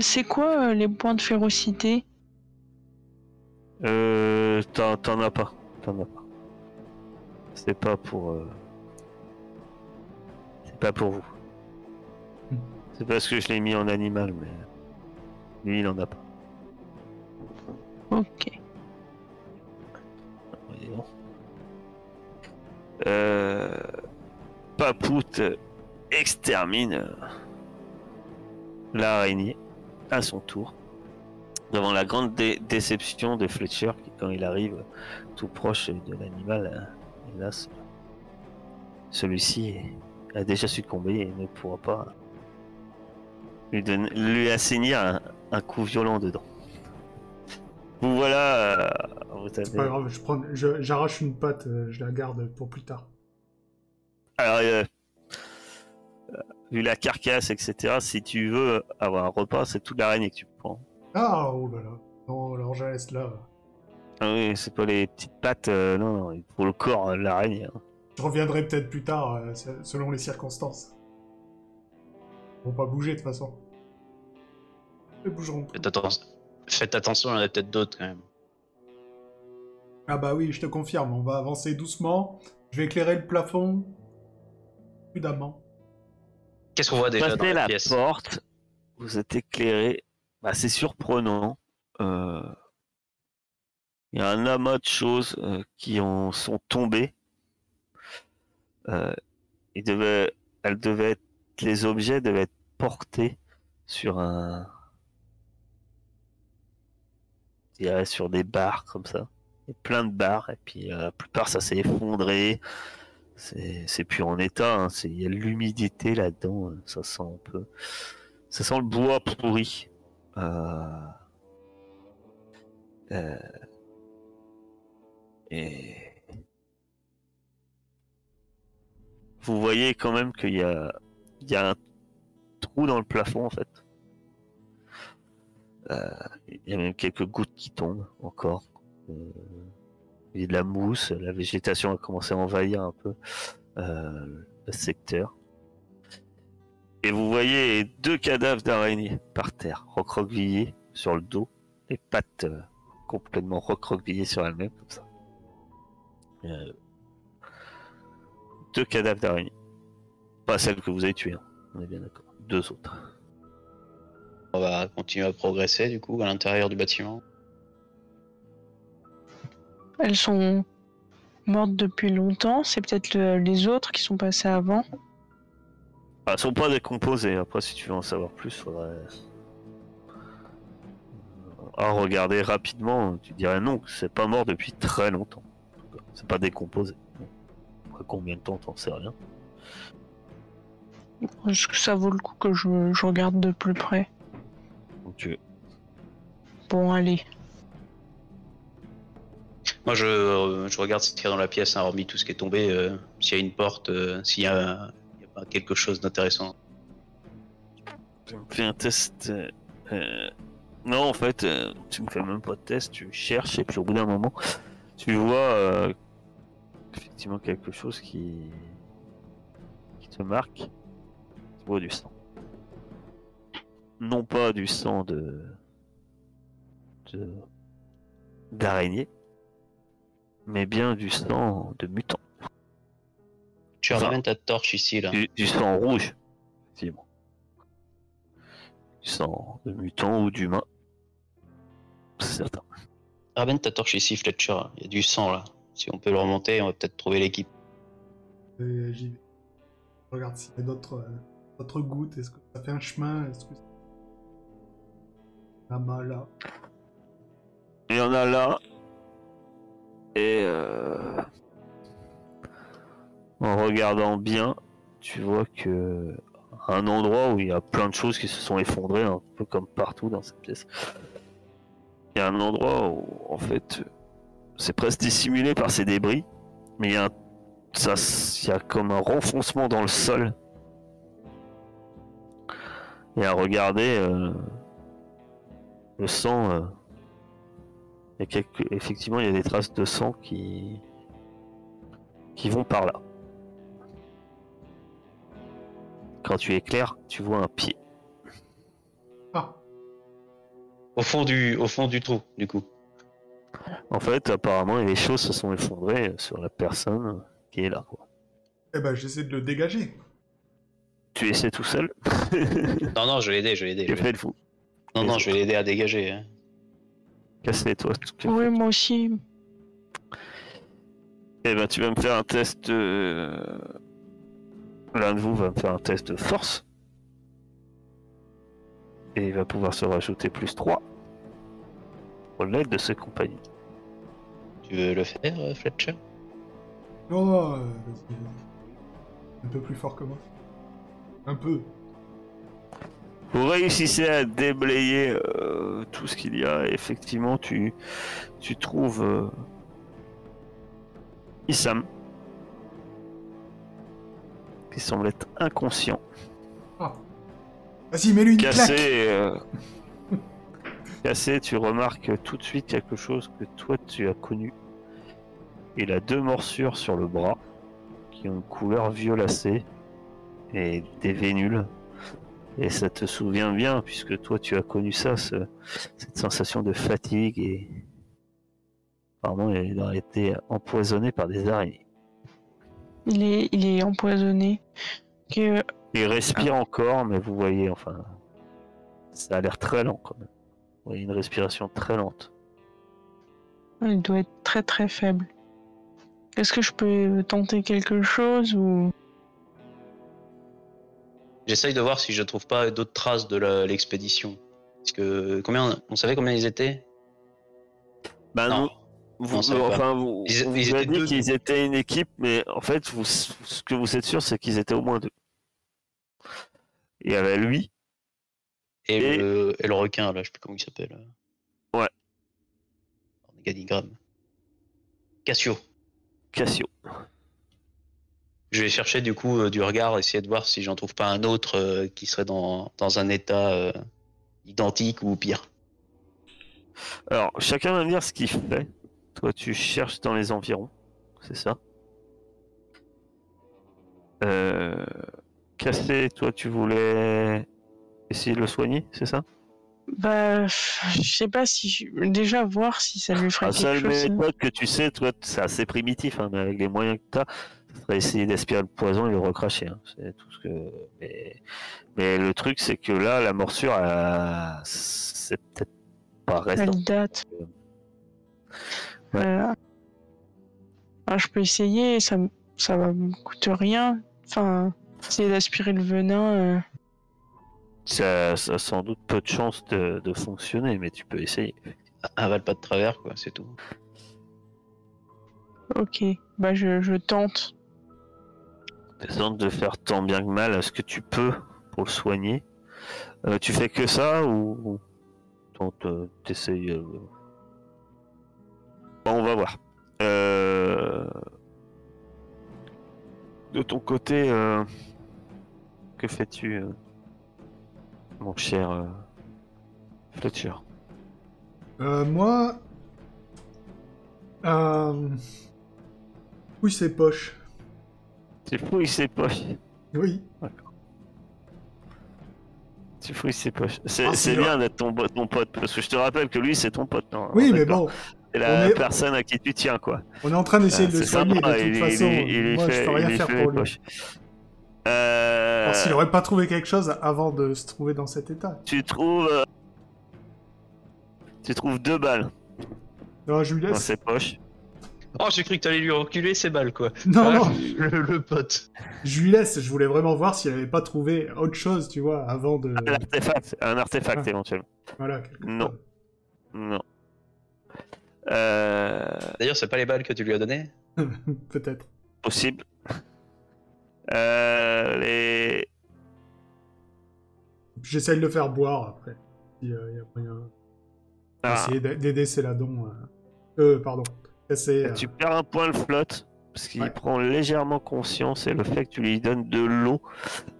S4: C'est quoi euh, les points de férocité?
S1: Euh, t'en t'en as pas. T'en as pas. C'est pas pour. euh, pas pour vous. C'est parce que je l'ai mis en animal, mais. Lui, il en a pas.
S4: Ok.
S1: Euh... Papout extermine l'araignée à son tour. Devant la grande dé- déception de Fletcher qui, quand il arrive tout proche de l'animal, euh, hélas, celui-ci est- a déjà succombé et ne pourra pas lui, donner, lui assigner un, un coup violent dedans. Vous voilà, euh, vous
S3: C'est
S1: avez-
S3: pas grave, je prends, je- j'arrache une patte, euh, je la garde pour plus tard.
S1: Alors, euh, vu la carcasse, etc., si tu veux avoir un repas, c'est toute l'araignée que tu prends.
S3: Ah, oh là là. Non, alors je laisse là.
S1: Ah oui, c'est pas les petites pattes, euh, non, non, il faut le corps de l'araignée. hein.
S3: Je reviendrai peut-être plus tard, euh, se- selon les circonstances. Ils vont pas bouger de toute façon. Ils bougeront pas.
S2: Faites, atten- Faites attention, il y en a peut-être d'autres quand même.
S3: Ah bah oui, je te confirme, on va avancer doucement. Je vais éclairer le plafond. Prudemment.
S2: Qu'est-ce qu'on voit déjà dans
S1: Passez
S2: la,
S1: la
S2: pièce
S1: porte, vous êtes éclairé. Bah, c'est surprenant. Euh, Il y a un amas de choses euh, qui en sont tombées. Euh, elles devaient être, les objets devaient être portés sur un, sur des barres comme ça. A plein de barres et puis euh, la plupart ça s'est effondré. C'est plus en état. hein, Il y a l'humidité là-dedans. euh, Ça sent un peu. Ça sent le bois pourri. Euh, euh, Et vous voyez quand même qu'il y a, il y a un trou dans le plafond en fait. Euh, Il y a même quelques gouttes qui tombent encore. Euh, Il y a de la mousse, la végétation a commencé à envahir un peu euh, le secteur. Et vous voyez deux cadavres d'araignées par terre, recroquevillés sur le dos, les pattes complètement recroquevillées sur elles-mêmes comme ça. Euh, deux cadavres d'araignées. Pas celles que vous avez tuées, hein, on est bien d'accord. Deux autres.
S2: On va continuer à progresser du coup à l'intérieur du bâtiment.
S4: Elles sont mortes depuis longtemps. C'est peut-être le- les autres qui sont passés avant.
S1: Ah, elles sont pas décomposées. Après, si tu veux en savoir plus, faudrait. À regarder rapidement, tu dirais non, c'est pas mort depuis très longtemps. C'est pas décomposé. Après combien de temps, t'en sais rien.
S4: Est-ce que ça vaut le coup que je, je regarde de plus près?
S1: Tu-
S4: Bon, allez.
S2: Moi je, euh, je regarde ce qu'il y a dans la pièce, hein, hormis tout ce qui est tombé, euh, s'il y a une porte, euh, s'il y a, il y a pas quelque chose d'intéressant.
S1: tu me fais un test. Non, en fait, euh, tu me fais même pas de test, tu cherches et puis au bout d'un moment, tu vois euh, effectivement quelque chose qui qui te marque. Tu vois du sang. Non pas du sang de de d'araignée, mais bien du sang de mutant.
S2: Tu
S1: Enfin,
S2: ramènes ta torche ici là.
S1: Du, du sang rouge, effectivement. Du sang de mutant ou d'humain. C'est certain.
S2: Ramène ta torche ici, Fletcher. Il y a du sang là. Si on peut le remonter, on va peut-être trouver l'équipe.
S3: Et j'y vais. Je regarde s'il y a d'autres euh, d'autres gouttes. Est-ce que ça fait un chemin? Est-ce que là-bas, là?
S1: Il y en a là. Et euh, en regardant bien, tu vois que un endroit où il y a plein de choses qui se sont effondrées, un peu comme partout dans cette pièce. Il y a un endroit où, en fait, c'est presque dissimulé par ces débris, mais il y a, un- ça, y a comme un renfoncement dans le sol. Et à regarder, euh, le sang. euh. Effectivement, il y a des traces de sang qui qui vont par là. Quand tu éclaires, tu vois un pied.
S3: Ah,
S2: Au fond du, au fond du trou, du coup.
S1: En fait, apparemment, les choses se sont effondrées sur la personne qui est là. quoi.
S3: eh ben j'essaie de le dégager.
S1: Tu essaies tout seul?
S2: Non, non, je vais l'aider, je vais l'aider.
S1: le fou.
S2: Non, non, je vais l'aider à dégager. hein.
S1: Casse-les-toi.
S4: Oui, moi aussi.
S1: Eh ben, tu vas me faire un test. euh, L'un de vous va me faire un test de force. Et il va pouvoir se rajouter plus 3 pour l'aide de ses compagnons.
S2: Tu veux le faire, euh, Fletcher?
S3: Oh, euh, un peu plus fort que moi. Un peu.
S1: Vous réussissez à déblayer euh, tout ce qu'il y a. effectivement, tu, tu trouves euh, Issam qui semble être inconscient,
S3: Vas-y, mets-lui une claque.
S1: cassé. euh, cassé, tu remarques tout de suite quelque chose que toi tu as connu. Il a deux morsures sur le bras qui ont une couleur violacée et des vénules. Et ça te souvient bien, puisque toi tu as connu ça, ce- cette sensation de fatigue et. Pardon, il a été empoisonné par des araignées.
S4: Il est, il est empoisonné. Que,
S1: Il respire encore, mais vous voyez, enfin. Ça a l'air très lent quand même. Voyez une respiration très lente.
S4: il doit être très très faible. Est-ce que je peux tenter quelque chose ou?
S2: J'essaye de voir si je trouve pas d'autres traces de la- l'expédition. Parce que combien on savait combien ils étaient?
S1: Bah
S2: Non.
S1: non. Vous,
S2: Non, ça va pas.
S1: enfin, vous,
S2: Ils-
S1: on vous
S2: ils
S1: a
S2: étaient
S1: dit qu'ils étaient une équipe, mais en fait, vous, ce que vous êtes sûr, c'est qu'ils étaient au moins deux. Il y avait lui,
S2: et,
S1: Et-
S2: Le, et le requin là, je sais plus comment il s'appelle.
S1: Ouais.
S2: Organigramme. Cassio.
S1: Cassio.
S2: Je vais chercher du coup euh, du regard, essayer de voir si j'en trouve pas un autre euh, qui serait dans, dans un état euh, identique ou pire.
S1: Alors, chacun va me dire ce qu'il fait. Toi, tu cherches dans les environs, c'est ça? Euh... Cassé, toi, tu voulais essayer de le soigner, c'est ça?
S4: Bah, je sais pas si je- déjà voir si ça lui ferait
S1: La
S4: quelque
S1: seule
S4: chose.
S1: méthode que tu sais, toi, c'est assez primitif, hein, mais avec les moyens que tu as, ça serait essayer d'aspirer le poison et le recracher. hein. C'est tout ce que. Mais, mais le truc, c'est que là, la morsure, elle- c'est peut-être pas récent.
S4: Elle date.
S1: Ouais.
S4: Euh, ah, je peux essayer, ça, ça va me coûte rien. Enfin, essayer d'aspirer le venin. euh,
S1: Ça, ça a sans doute peu de chances de, de fonctionner, mais tu peux essayer.
S2: Avale pas de travers, quoi, c'est tout.
S4: Ok, bah je, je tente.
S1: Tente de faire tant bien que mal à ce que tu peux pour le soigner. Euh, tu fais que ça ou tente, euh, t'essayes, euh, Bon, on va voir. Euh, De ton côté, euh, que fais-tu, euh, mon cher euh, Fletcher
S3: Euh, moi. Euh... Oui, ses poches.
S1: Tu fouilles ses poches.
S3: Oui.
S1: Tu fouilles ses poches. C'est
S3: Ah,
S1: c'est
S3: c'est
S1: bien d'être ton, bo- ton pote, parce que je te rappelle que lui, c'est ton pote. non
S3: Oui, mais
S1: D'accord.
S3: bon,
S1: C'est la
S3: on est-
S1: personne à qui tu tiens, quoi.
S3: on est en train d'essayer de le
S1: c'est
S3: soigner de toute façon. moi,
S1: fait-
S3: je peux rien faire pour lui.
S1: Euh,
S3: s'il aurait pas trouvé quelque chose avant de se trouver dans cet état.
S1: Tu trouves. euh, Tu trouves deux balles
S3: Non, je lui
S1: dans
S3: laisse.
S1: ses poches.
S2: Oh, j'ai cru que t'allais lui reculer ses balles, quoi.
S3: Non,
S2: Ah,
S3: non,
S2: Le, le pote.
S3: je lui laisse. Je voulais vraiment voir s'il avait pas trouvé autre chose, tu vois, avant de.
S1: Un artefact, un artefact
S3: Ah.
S1: éventuellement.
S3: Voilà,
S1: Non.
S3: chose.
S1: Non. Euh,
S2: D'ailleurs, c'est pas les balles que tu lui as données
S3: Peut-être.
S1: possible. Euh, les...
S3: J'essaye de le faire boire après. Il a.
S1: Ah,
S3: Essayer d'aider Céladon. Euh... euh, pardon. Casser. euh,
S1: tu perds un point le flotte parce qu'il
S3: Ouais.
S1: prend légèrement conscience et le fait que tu lui donnes de l'eau,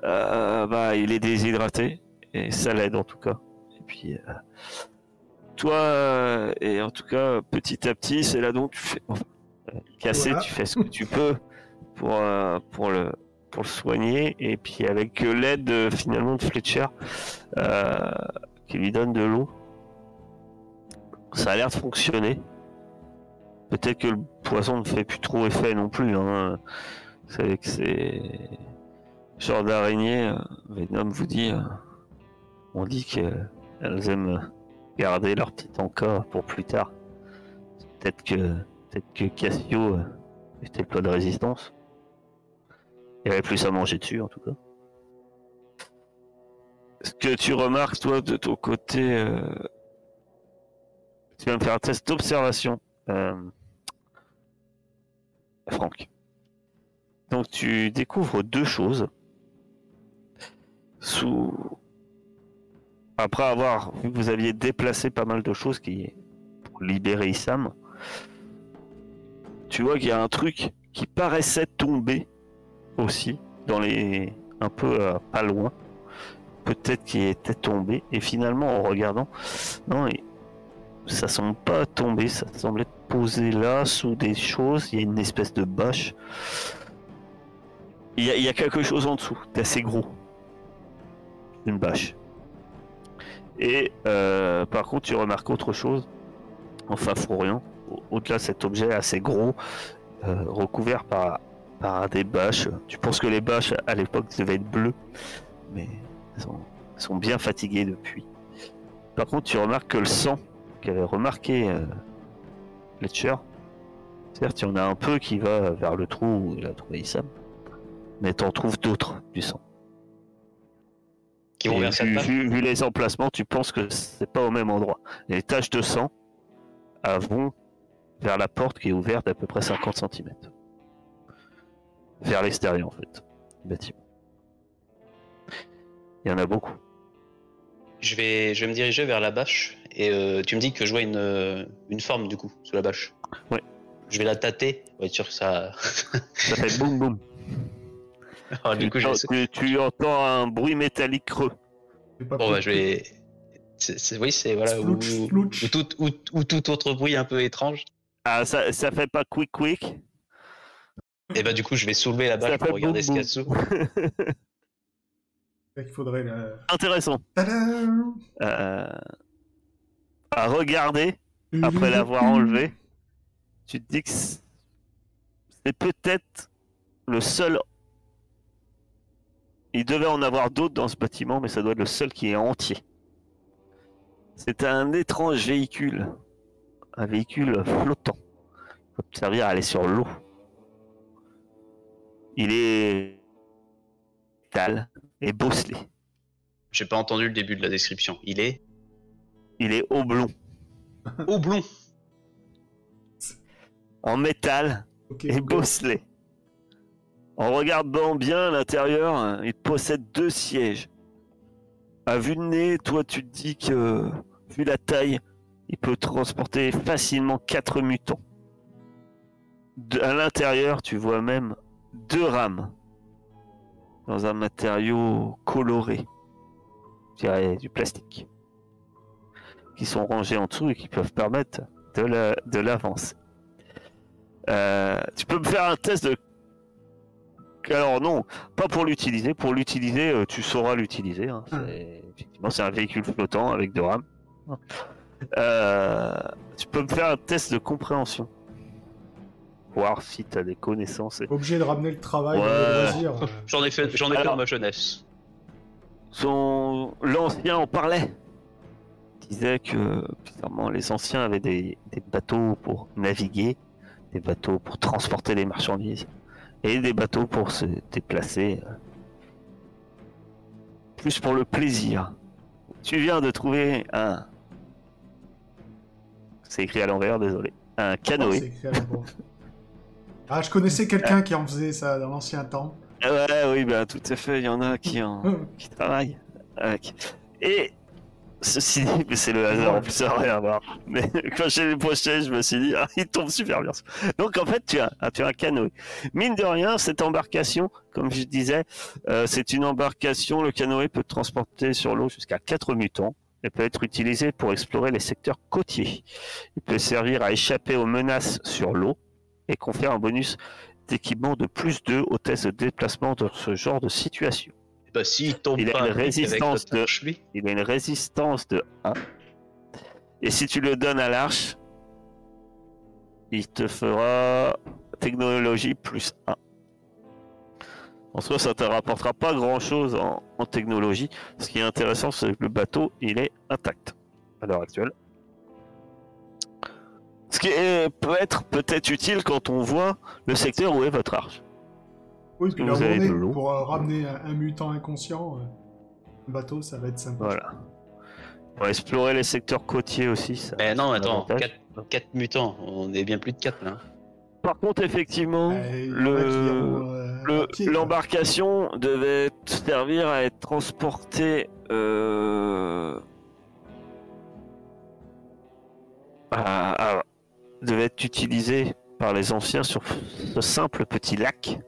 S1: euh, bah, il est déshydraté et ça l'aide en tout cas. Et puis, euh, toi, euh, et en tout cas, petit à petit, c'est là donc tu fais euh, casser,
S3: Voilà.
S1: tu fais ce que tu peux pour, euh, pour, le, pour le soigner et puis avec euh, l'aide euh, finalement de Fletcher euh, qui lui donne de l'eau, ça a l'air de fonctionner. Peut-être que le poison ne fait plus trop effet non plus. Hein. Vous savez que c'est. Genre d'araignée, Venom vous dit. On dit qu'elles aiment garder leur petit encas pour plus tard. Peut-être que. Peut-être que Cassio était pas de résistance. Il avait plus à manger dessus en tout cas. Ce que tu remarques toi de ton côté. euh, Tu vas me faire un test d'observation. Euh, Franck. Donc tu découvres deux choses. Sous après avoir vu que vous aviez déplacé pas mal de choses qui pour libérer Issam, tu vois qu'il y a un truc qui paraissait tomber aussi dans les un peu euh, pas loin. Peut-être qu'il était tombé et finalement en regardant, non, ça semble pas tomber, ça semble être posé là sous des choses. Il y a une espèce de bâche. Il y a, il quelque chose en dessous d'assez gros. Une bâche. Et euh, par contre, tu remarques autre chose. Enfin, Florian, au- au-delà de cet objet assez gros, euh, recouvert par, par des bâches. Tu penses que les bâches à l'époque devaient être bleues, mais elles sont, elles sont bien fatiguées depuis. Par contre, tu remarques que le sang qu'avait remarqué euh, Fletcher, certes, il y en a un peu qui va vers le trou où il a trouvé Issam, mais t'en trouves d'autres du sang.
S2: Qui vont
S1: Et
S2: vers cette
S1: vu,
S2: table
S1: vu- vu les emplacements, tu penses que c'est pas au même endroit. Les taches de sang vont vers la porte qui est ouverte d'à peu près 50 cm. Vers l'extérieur en fait, du bâtiment. Il y en a beaucoup.
S2: Je vais, je vais me diriger vers la bâche et euh, tu me dis que je vois une, euh, une forme du coup sous la bâche.
S1: Ouais.
S2: Je vais la tâter pour être sûr que ça.
S1: Ça fait boum boum.
S2: Alors, du coup, je
S1: tu, tu- tu entends un bruit métallique creux.
S2: Bon, bah, je vais. oui, c'est voilà. Ou,
S3: Splouch, splouch.
S2: ou tout, ou, ou tout autre bruit un peu étrange.
S1: Ah, ça, ça fait pas quick quick?
S2: Et bah, du coup, je vais soulever la bâche
S1: fait
S2: pour regarder ce qu'il y a dessous.
S3: Il faudrait la...
S1: Intéressant.
S3: Tadam
S1: Euh, à regarder après l'avoir enlevé, tu te dis que c'est peut-être le seul. Il devait en avoir d'autres dans ce bâtiment, mais ça doit être le seul qui est entier. C'est un étrange véhicule. Un véhicule flottant. Il peut servir à aller sur l'eau. Il est métal et bosselé.
S2: J'ai pas entendu le début de la description. Il est
S1: Il est oblong,
S2: oblong.
S1: en métal et bosselé. En regardant bien l'intérieur, il possède deux sièges. À vue de nez, toi tu te dis que, vu la taille, il peut transporter facilement quatre mutants. De- à l'intérieur, tu vois même deux rames dans un matériau coloré, je dirais du plastique, qui sont rangés en dessous et qui peuvent permettre de la- de l'avancer. Euh, tu peux me faire un test de. Alors non, pas pour l'utiliser. Pour l'utiliser, euh, tu sauras l'utiliser. hein.
S3: Ah.
S1: Effectivement, c'est un véhicule flottant avec deux rames. Euh, tu peux me faire un test de compréhension. Voir si tu as des connaissances. et-
S3: Obligé de ramener le travail
S1: Ouais.
S3: le loisir.
S2: J'en ai fait, j'en ai fait
S1: Alors-
S2: dans ma jeunesse.
S1: Son... L'ancien en parlait. Il disait que bizarrement, les anciens avaient des, des bateaux pour naviguer, des bateaux pour transporter les marchandises, et des bateaux pour se déplacer. euh, Plus pour le plaisir. Tu viens de trouver un. C'est écrit à l'envers, désolé. Un
S3: Oh,
S1: canoë.
S3: c'est écrit à l'endroit. Ah, je connaissais quelqu'un qui en faisait ça dans l'ancien temps.
S1: Ouais, oui, ben tout à fait, il y en a qui en. qui travaille avec. Et ceci dit, mais c'est le hasard en plus, ça n'a rien à voir. Mais quand j'ai les pochets, je me suis dit, ah, il tombe super bien. Donc en fait, tu as, ah, tu as un canoë. Mine de rien, cette embarcation, comme je disais, euh, c'est une embarcation. Le canoë peut transporter sur l'eau jusqu'à 4 mutants et peut être utilisé pour explorer les secteurs côtiers. Il peut servir à échapper aux menaces sur l'eau et confère un bonus d'équipement de plus 2 au test de déplacement dans ce genre de situation.
S2: Bah, s'il tombe
S1: Il a
S2: pas
S1: une résistance de- il a une résistance de 1. Et si tu le donnes à l'arche, il te fera technologie plus 1. En soi, ça te rapportera pas grand chose en, en technologie. Ce qui est intéressant, c'est que le bateau, il est intact à l'heure actuelle. Ce qui est- peut être peut-être utile quand on voit le secteur où est votre arche.
S3: Oui, puis
S1: vous avez
S3: on
S1: de l'eau.
S3: pour euh, ramener un, un mutant inconscient, euh, un bateau, ça va être sympa.
S1: Voilà. Pour explorer les secteurs côtiers aussi. Ça,
S2: Mais non, attends,
S1: avantage.
S2: 4, mutants. On est bien plus de 4 là.
S1: Par contre, effectivement,
S3: Euh,
S1: le,
S3: iront, euh,
S1: le-
S3: à
S1: l'embarcation devait servir à être transportée euh, ah, ah, devait être utilisé par les anciens sur ce simple petit lac.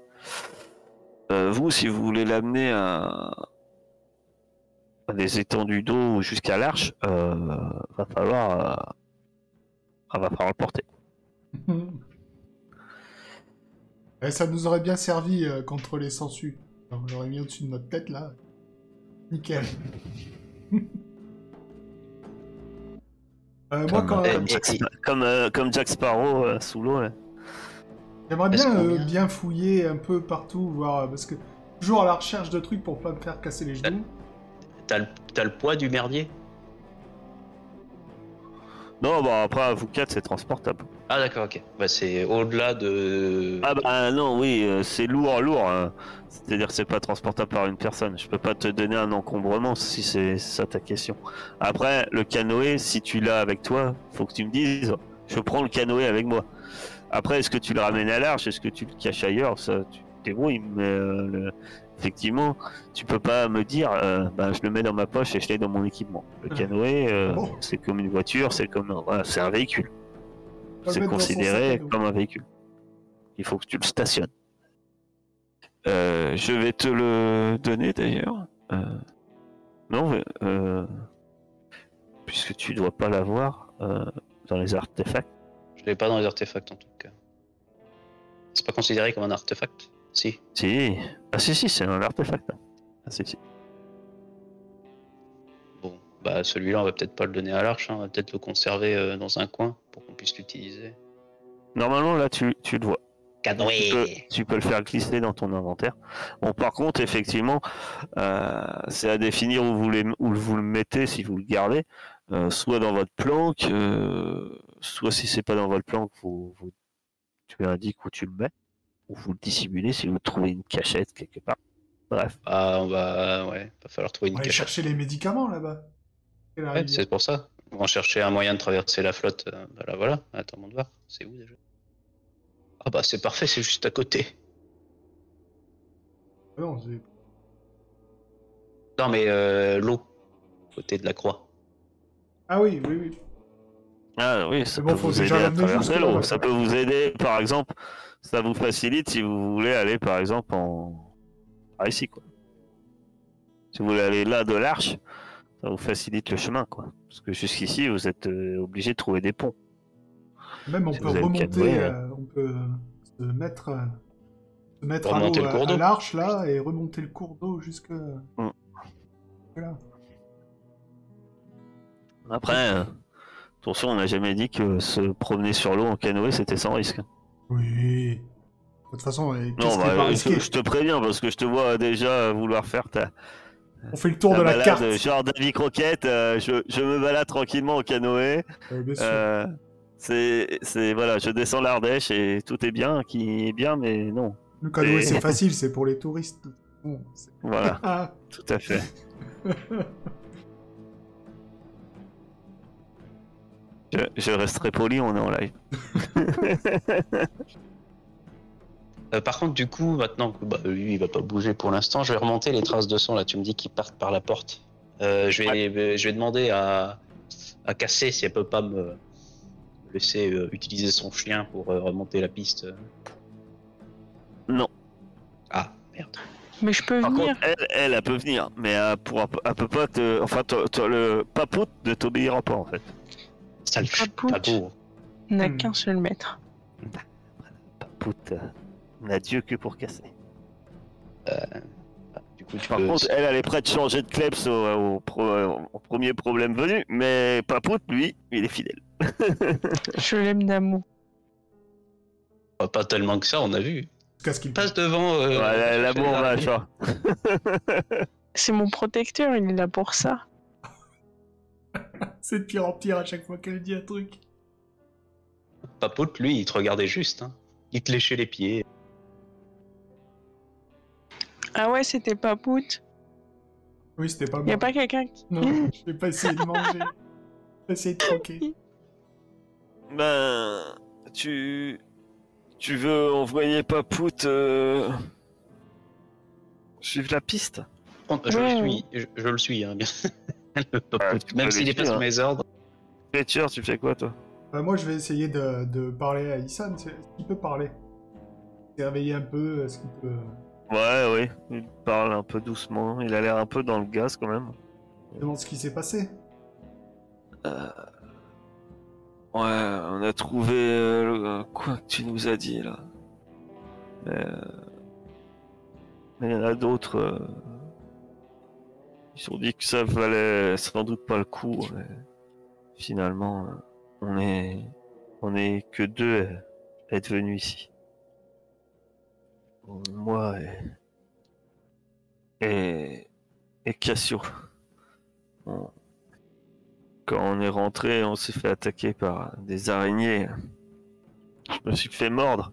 S1: Euh, vous, si vous voulez l'amener à, des étendues d'eau jusqu'à l'arche, euh, va falloir, euh, ah, va falloir le porter.
S3: Eh, ça nous aurait bien servi euh, contre les sangsues. On l'aurait mis au-dessus de notre tête là. Nickel. Euh, moi,
S2: Comme-
S3: quand,
S1: Comme Jack,
S2: et-
S1: comme, euh, comme Jack Sparrow euh, sous l'eau.
S3: j'aimerais bien, euh, bien fouiller un peu partout, voir euh, parce que toujours à la recherche de trucs pour pas me faire casser les genoux.
S2: T'as le, t'as le poids du merdier?
S1: Non, bon après à vous quatre c'est transportable.
S2: Ah d'accord, ok. Bah c'est au-delà de...
S1: Ah bah non, oui, euh, c'est lourd, lourd. hein. C'est-à-dire que c'est pas transportable par une personne. Je peux pas te donner un encombrement si c'est ça ta question. Après, le canoë, si tu l'as avec toi, faut que tu me dises, je prends le canoë avec moi. Après, est-ce que tu le ramènes à l'arche? Est-ce que tu le caches ailleurs? Ça, tu débrouilles. Mais euh, le- effectivement, tu peux pas me dire, euh, bah, je le mets dans ma poche et je l'ai dans mon équipement. Le canoë, euh,
S3: Bon?
S1: c'est comme une voiture, c'est comme voilà, c'est un véhicule. C'est considéré comme un véhicule. Il faut que tu le stationnes. Euh, je vais te le donner d'ailleurs. Euh, non, mais, euh, puisque tu dois pas l'avoir euh, dans les artefacts.
S2: Je l'ai pas dans les artefacts en tout cas. C'est pas considéré comme un artefact? Si.
S1: Si, ah si si, c'est un artefact. Ah si si.
S2: Bah celui-là on va peut-être pas le donner à l'arche, hein. on va peut-être le conserver euh, dans un coin pour qu'on puisse l'utiliser.
S1: Normalement là, tu, tu le vois. Tu peux, tu peux le faire glisser dans ton inventaire. Bon, par contre, effectivement, euh, c'est à définir où vous, les- où vous le mettez si vous le gardez. Euh, soit dans votre planque, euh, soit si c'est pas dans votre planque, vous, vous, tu indiques où tu le mets, ou vous le dissimulez si vous trouvez une cachette quelque part. Bref.
S2: Ah on va... Ouais, va falloir trouver
S3: On
S2: une
S3: va aller
S2: cachette.
S3: chercher les médicaments là-bas.
S2: Ouais, c'est pour ça. On va chercher un moyen de traverser la flotte. euh, Bah là voilà, attends de voir. C'est où déjà? Ah bah c'est parfait, c'est juste à côté.
S3: Non, c'est-
S2: Non mais euh, l'eau, côté de la croix.
S3: Ah oui, oui, oui.
S1: Ah oui, ça
S3: bon,
S1: peut
S3: faut
S1: vous
S3: déjà
S1: aider à traverser l'eau. Ça peut vous aider, par exemple, ça vous facilite si vous voulez aller, par exemple, en... par ici, quoi. Si vous voulez aller là de l'arche, ça vous facilite le chemin, quoi. Parce que jusqu'ici, vous êtes euh, obligé de trouver des ponts.
S3: Même on
S1: Si
S3: peut remonter, euh, on peut se mettre, euh, se mettre à
S2: Remonter
S3: l'eau
S2: le
S3: à-
S2: cours
S3: à
S2: d'eau.
S3: l'arche là et remonter le cours d'eau jusque
S1: Mm.
S3: là.
S1: Après, euh, attention, on n'a jamais dit que se promener sur l'eau en canoë, c'était sans risque.
S3: Oui. De toute façon, euh,
S1: Non, bah,
S3: pas
S1: je, je te préviens, parce que je te vois déjà vouloir faire ta,
S3: On fait le tour de la
S1: balade,
S3: carte.
S1: genre Davy Croquette, euh, je, je me balade tranquillement en canoë.
S3: Euh, bien sûr.
S1: Euh, c'est, c'est voilà, je descends l'Ardèche et tout est bien, qui est bien, mais non.
S3: le canoë,
S1: et-
S3: c'est facile, c'est pour les touristes. Bon,
S1: Voilà,
S3: Ah.
S1: tout à fait. Je, je resterai poli, on est en live.
S2: Euh, par contre, du coup, maintenant que bah, lui, il va pas bouger pour l'instant, je vais remonter les traces de sang. Là, tu me dis qu'ils partent par la porte. Euh, je, vais, euh, je vais demander à, à Casser si elle peut pas me laisser euh, utiliser son chien pour euh, remonter la piste.
S1: Non.
S2: Ah, merde.
S4: Mais je peux
S1: Par
S4: venir.
S1: contre, elle, elle, elle peut venir, mais elle pourra, elle peut pas te, enfin, te- te- le papoute ne t'obéira pas en fait.
S2: Sale ch-
S4: Papoute. n'a
S3: Hmm.
S4: qu'un seul maître.
S1: Papoute euh, n'a Dieu que pour casser.
S2: Du coup, tu
S1: Par
S2: peux-
S1: contre, elle, elle est prête de changer de kleps au, au pro- au premier problème venu, mais Papoute, lui, il est fidèle.
S4: Je l'aime d'amour.
S2: Pas- pas tellement que ça, on a vu.
S3: Qu'est-ce qu'il
S2: Passe devant. euh,
S1: Ouais, l'amour
S2: les
S1: genre.
S4: C'est mon protecteur, il est là pour ça.
S3: C'est de pire en pire à chaque fois qu'elle dit un truc.
S2: Papote, lui, il te regardait juste. Hein. Il te léchait les pieds.
S4: Ah ouais, c'était pas Pout.
S3: Oui, c'était pas
S4: Y a
S3: moi.
S4: pas quelqu'un qui.
S3: Non, j'ai pas essayé de manger. J'ai essayé de troquer.
S1: Ben, tu, tu veux envoyer Papoute euh... suivre la piste?
S2: Je
S4: Ouais.
S2: le suis, je, je le suis, hein, bien. Le
S1: Ah,
S2: Papout.
S1: tu
S2: Même s'il est pas sous
S1: hein.
S2: mes ordres.
S1: Fletcher, tu fais quoi toi?
S3: Bah, moi, je vais essayer de, de parler à Issan. Est-ce qu'il peut parler S'est réveillé un peu, est-ce qu'il peut...
S1: Ouais, oui. Il parle un peu doucement. Il a l'air un peu dans le gaz quand même.
S3: Demande ce qui s'est passé.
S1: Euh, Ouais, on a trouvé euh, le- quoi que tu nous as dit là. Mais, euh, mais il y en a d'autres. euh, Ils ont dit que ça valait sans doute pas le coup. mais Finalement, euh, on est on est que deux à être venus ici. Moi et et, et Cassio. Quand on est rentré, on s'est fait attaquer par des araignées. Je me suis fait mordre.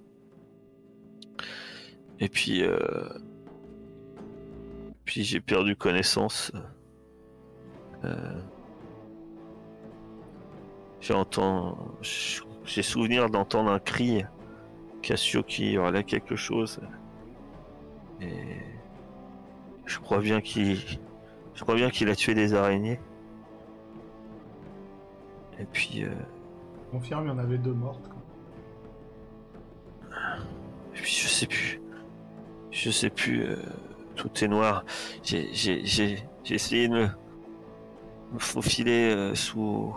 S1: Et puis, euh, puis j'ai perdu connaissance. Euh, J'entends, j'ai souvenir d'entendre un cri. Cassio qui hurlait quelque chose. Et je crois bien qu'il, je crois bien qu'il a tué des araignées. Et puis, euh,
S3: Confirme, il y en avait deux mortes. quoi.
S1: et puis je sais plus. Je sais plus. euh, tout est noir. J'ai, j'ai, j'ai, j'ai essayé de me, me faufiler euh, sous,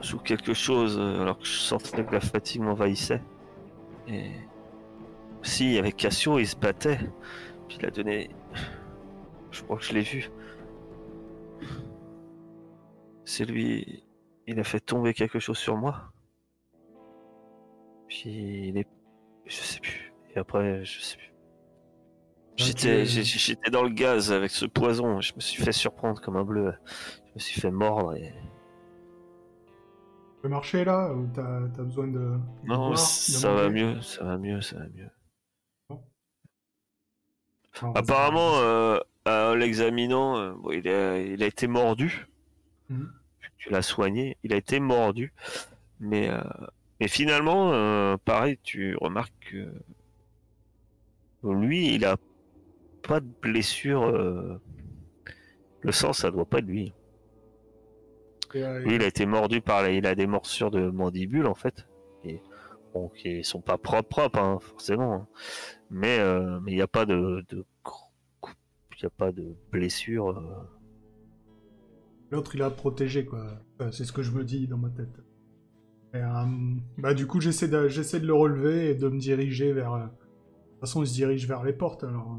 S1: sous quelque chose euh, alors que je sentais que la fatigue m'envahissait. Et si, avait Cassio, il se battait. Puis il a donné. Je crois que je l'ai vu. C'est lui. Il a fait tomber quelque chose sur moi. Puis il est. Je sais plus. Et après, je sais plus. J'étais, j'étais dans le gaz avec ce poison. Je me suis fait surprendre comme un bleu. Je me suis fait mordre et.
S3: Tu peux marcher là Ou t'as t'as besoin de...
S1: Non, ça va mieux, ça va mieux, ça va mieux. Apparemment,
S3: vas-y.
S1: euh, en l'examinant, euh, bon, il, a, il a été mordu.
S3: Mhm.
S1: Tu l'as soigné, il a été mordu. Mais, euh, mais finalement, pareil, tu remarques que lui, il a pas de blessure. Le sang, ça doit pas être lui. Il a été mordu par la... il a des morsures de mandibule en fait, et bon, qui sont pas propres, propres, hein, forcément. Hein. Mais euh, mais il n'y a pas de, de... il y a pas de blessure. euh.
S3: L'autre, il a protégé, quoi. Enfin, c'est ce que je me dis dans ma tête. Et, euh, bah, du coup, j'essaie de, j'essaie de le relever et de me diriger vers... De toute façon, il se dirige vers les portes, alors...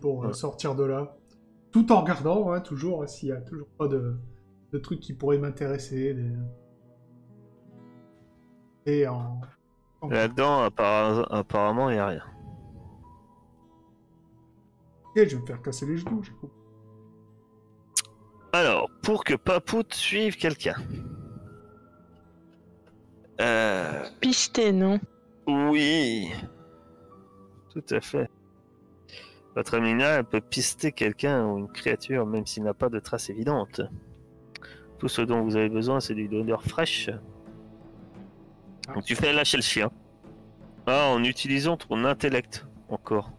S3: Pour
S1: Ouais.
S3: sortir de là. Tout en regardant, hein, toujours, s'il y a toujours pas de, de trucs qui pourraient m'intéresser. des- Et en... en-
S1: Là-dedans, apparemment, il n'y a rien.
S3: Je vais me faire casser les genoux, j'ai compris.
S1: Alors, pour que Papout suive quelqu'un. Euh,
S4: Pisté, non?
S1: oui. Tout à fait. Votre Amina, elle peut pister quelqu'un ou une créature, même s'il n'a pas de traces évidentes. Tout ce dont vous avez besoin, c'est d'une odeur fraîche.
S3: Ah.
S1: Donc tu fais lâcher le chien. Ah, en utilisant ton intellect, encore.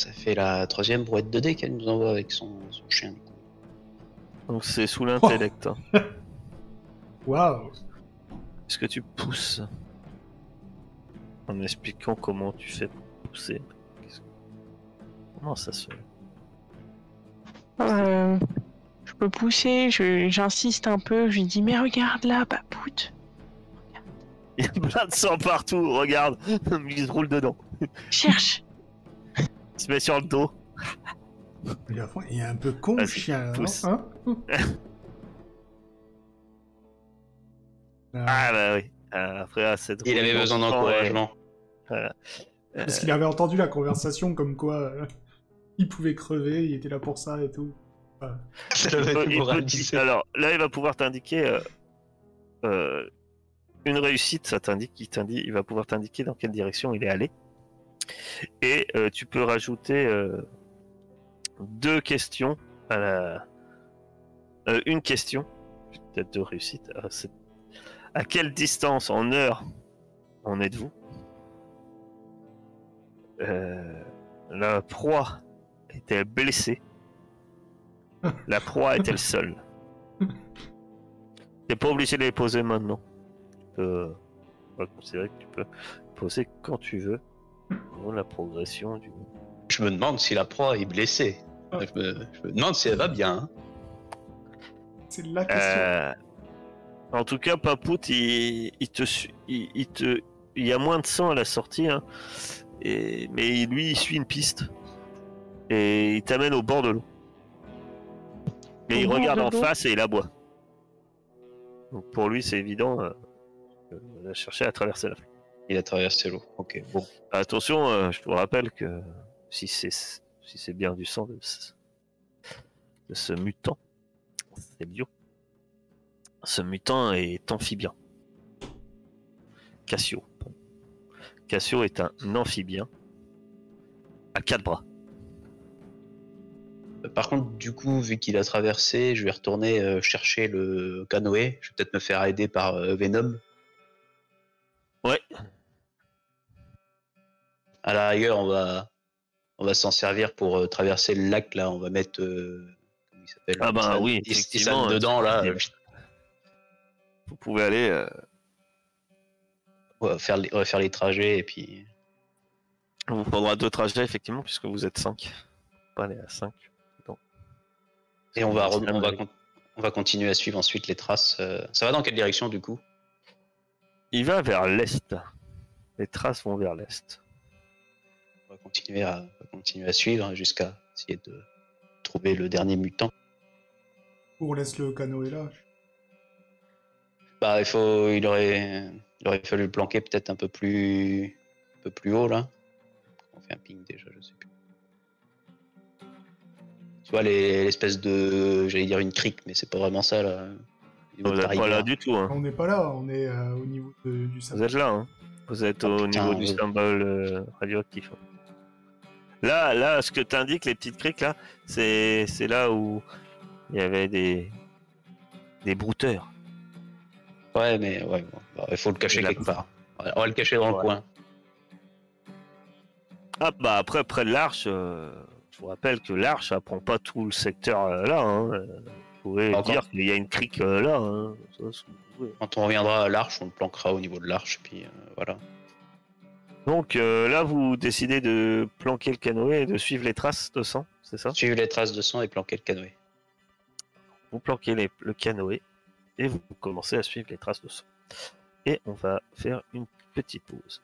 S2: Ça fait la troisième brouette de dés qu'elle nous envoie avec son, son chien. du coup.
S1: Donc c'est sous l'intellect. hein.
S3: Waouh
S1: Est-ce que tu pousses En expliquant comment tu fais pousser? Que- Comment ça se fait?
S4: Euh, Je peux pousser, je- j'insiste un peu, je lui dis mais regarde là, papoute.
S1: Il y a plein de sang partout, regarde Il se roule dedans.
S4: Cherche.
S1: Il se met sur le dos.
S3: Il est un peu con, le chien, là,
S1: pousse.
S3: non Hein Euh,
S1: Ah bah oui. Euh, après, ah, c'est
S2: Il avait besoin d'encouragement.
S1: Euh,
S3: Parce qu'il avait entendu la conversation comme quoi euh, il pouvait crever, il était là pour ça et tout.
S2: Ça
S1: il
S2: l'avait
S1: peut- il peut-
S2: démoralisé.
S1: alors là, il va pouvoir t'indiquer euh, euh, une réussite. Ça t'indique, il t'indique, il va pouvoir t'indiquer dans quelle direction il est allé. Et euh, tu peux rajouter euh, deux questions à la, euh, une question, peut-être euh, c'est- à quelle distance en heure en êtes-vous? La proie était blessé. La proie était le sol. T'es pas obligé de les poser maintenant. Tu peux considérer que tu peux poser quand tu veux. La progression du.
S2: Je me demande si la proie est blessée.
S3: Ah.
S2: Je, me, je me demande si elle va bien. hein.
S3: C'est la question.
S1: Euh, En tout cas, Papout, il, il te, su- il, il te, il y a moins de sang à la sortie, hein. Et, mais lui, il suit une piste et il t'amène au bord de l'eau. Mais
S4: Au
S1: il regarde
S4: de
S1: en face et il aboie. Donc pour lui, c'est évident euh, de chercher à traverser la
S2: Il a traversé l'eau. Ok, bon.
S1: Attention, euh, je vous rappelle que si c'est si c'est bien du sang de ce, de ce mutant, c'est bio. Ce mutant est amphibien. Cassio. Cassio est un amphibien à quatre bras.
S2: Euh, Par contre, du coup, vu qu'il a traversé, je vais retourner euh, chercher le canoë. Je vais peut-être me faire aider par euh, Venom.
S1: Ouais.
S2: À la rigueur, on va, on va s'en servir pour euh, traverser le lac. Là, on va mettre. euh, comment il s'appelle?
S1: Ah bah oui, effectivement,
S2: Tisane dedans, là.
S1: euh,
S2: euh,
S1: Vous pouvez aller. euh,
S2: on va faire, les, on va faire les trajets et puis.
S1: on vous prendra deux trajets, effectivement, puisque vous êtes 5. Pas aller à 5.
S2: Et on va, re- on, va con- on va continuer à suivre ensuite les traces. euh. Ça va dans quelle direction, du coup?
S1: Il va vers l'est. Les traces vont vers l'est.
S2: Continuer à, va continuer à suivre hein, jusqu'à essayer de trouver le dernier mutant.
S3: On laisse le canoë là.
S2: Bah, il faut, il aurait, il aurait fallu le planquer peut-être un peu plus, un peu plus haut là. On fait un ping déjà, je sais plus. Tu vois les- l'espèce de, j'allais dire une crique, mais c'est pas vraiment ça là.
S1: Vous n'êtes pas là du tout. Hein.
S3: On n'est pas là, on est euh, au niveau de- du
S1: Vous
S3: symbole.
S1: êtes là. Hein. Vous êtes
S2: Ah,
S1: au
S2: putain,
S1: niveau du symbole euh, radioactif. Là, là, ce que t'indiques, les petites criques là, c'est c'est là où il y avait des des brouteurs.
S2: Ouais, mais ouais, bon, bah, il faut le cacher quelque part. On va le cacher dans le coin.
S1: Ah bah après près de l'arche, euh, je vous rappelle que l'arche elle prend pas tout le secteur euh, là. Hein. Euh, Vous pouvez
S2: Encore.
S1: dire qu'il y a une crique euh, là. Hein. Ça.
S2: Quand on reviendra à l'arche, on le planquera au niveau de l'arche, puis voilà.
S1: Donc euh, là, vous décidez de planquer le canoë et de suivre les traces de sang, c'est ça?
S2: Suivre les traces de sang et planquer le canoë.
S1: Vous planquez les- le canoë et vous commencez à suivre les traces de sang. Et on va faire une petite pause.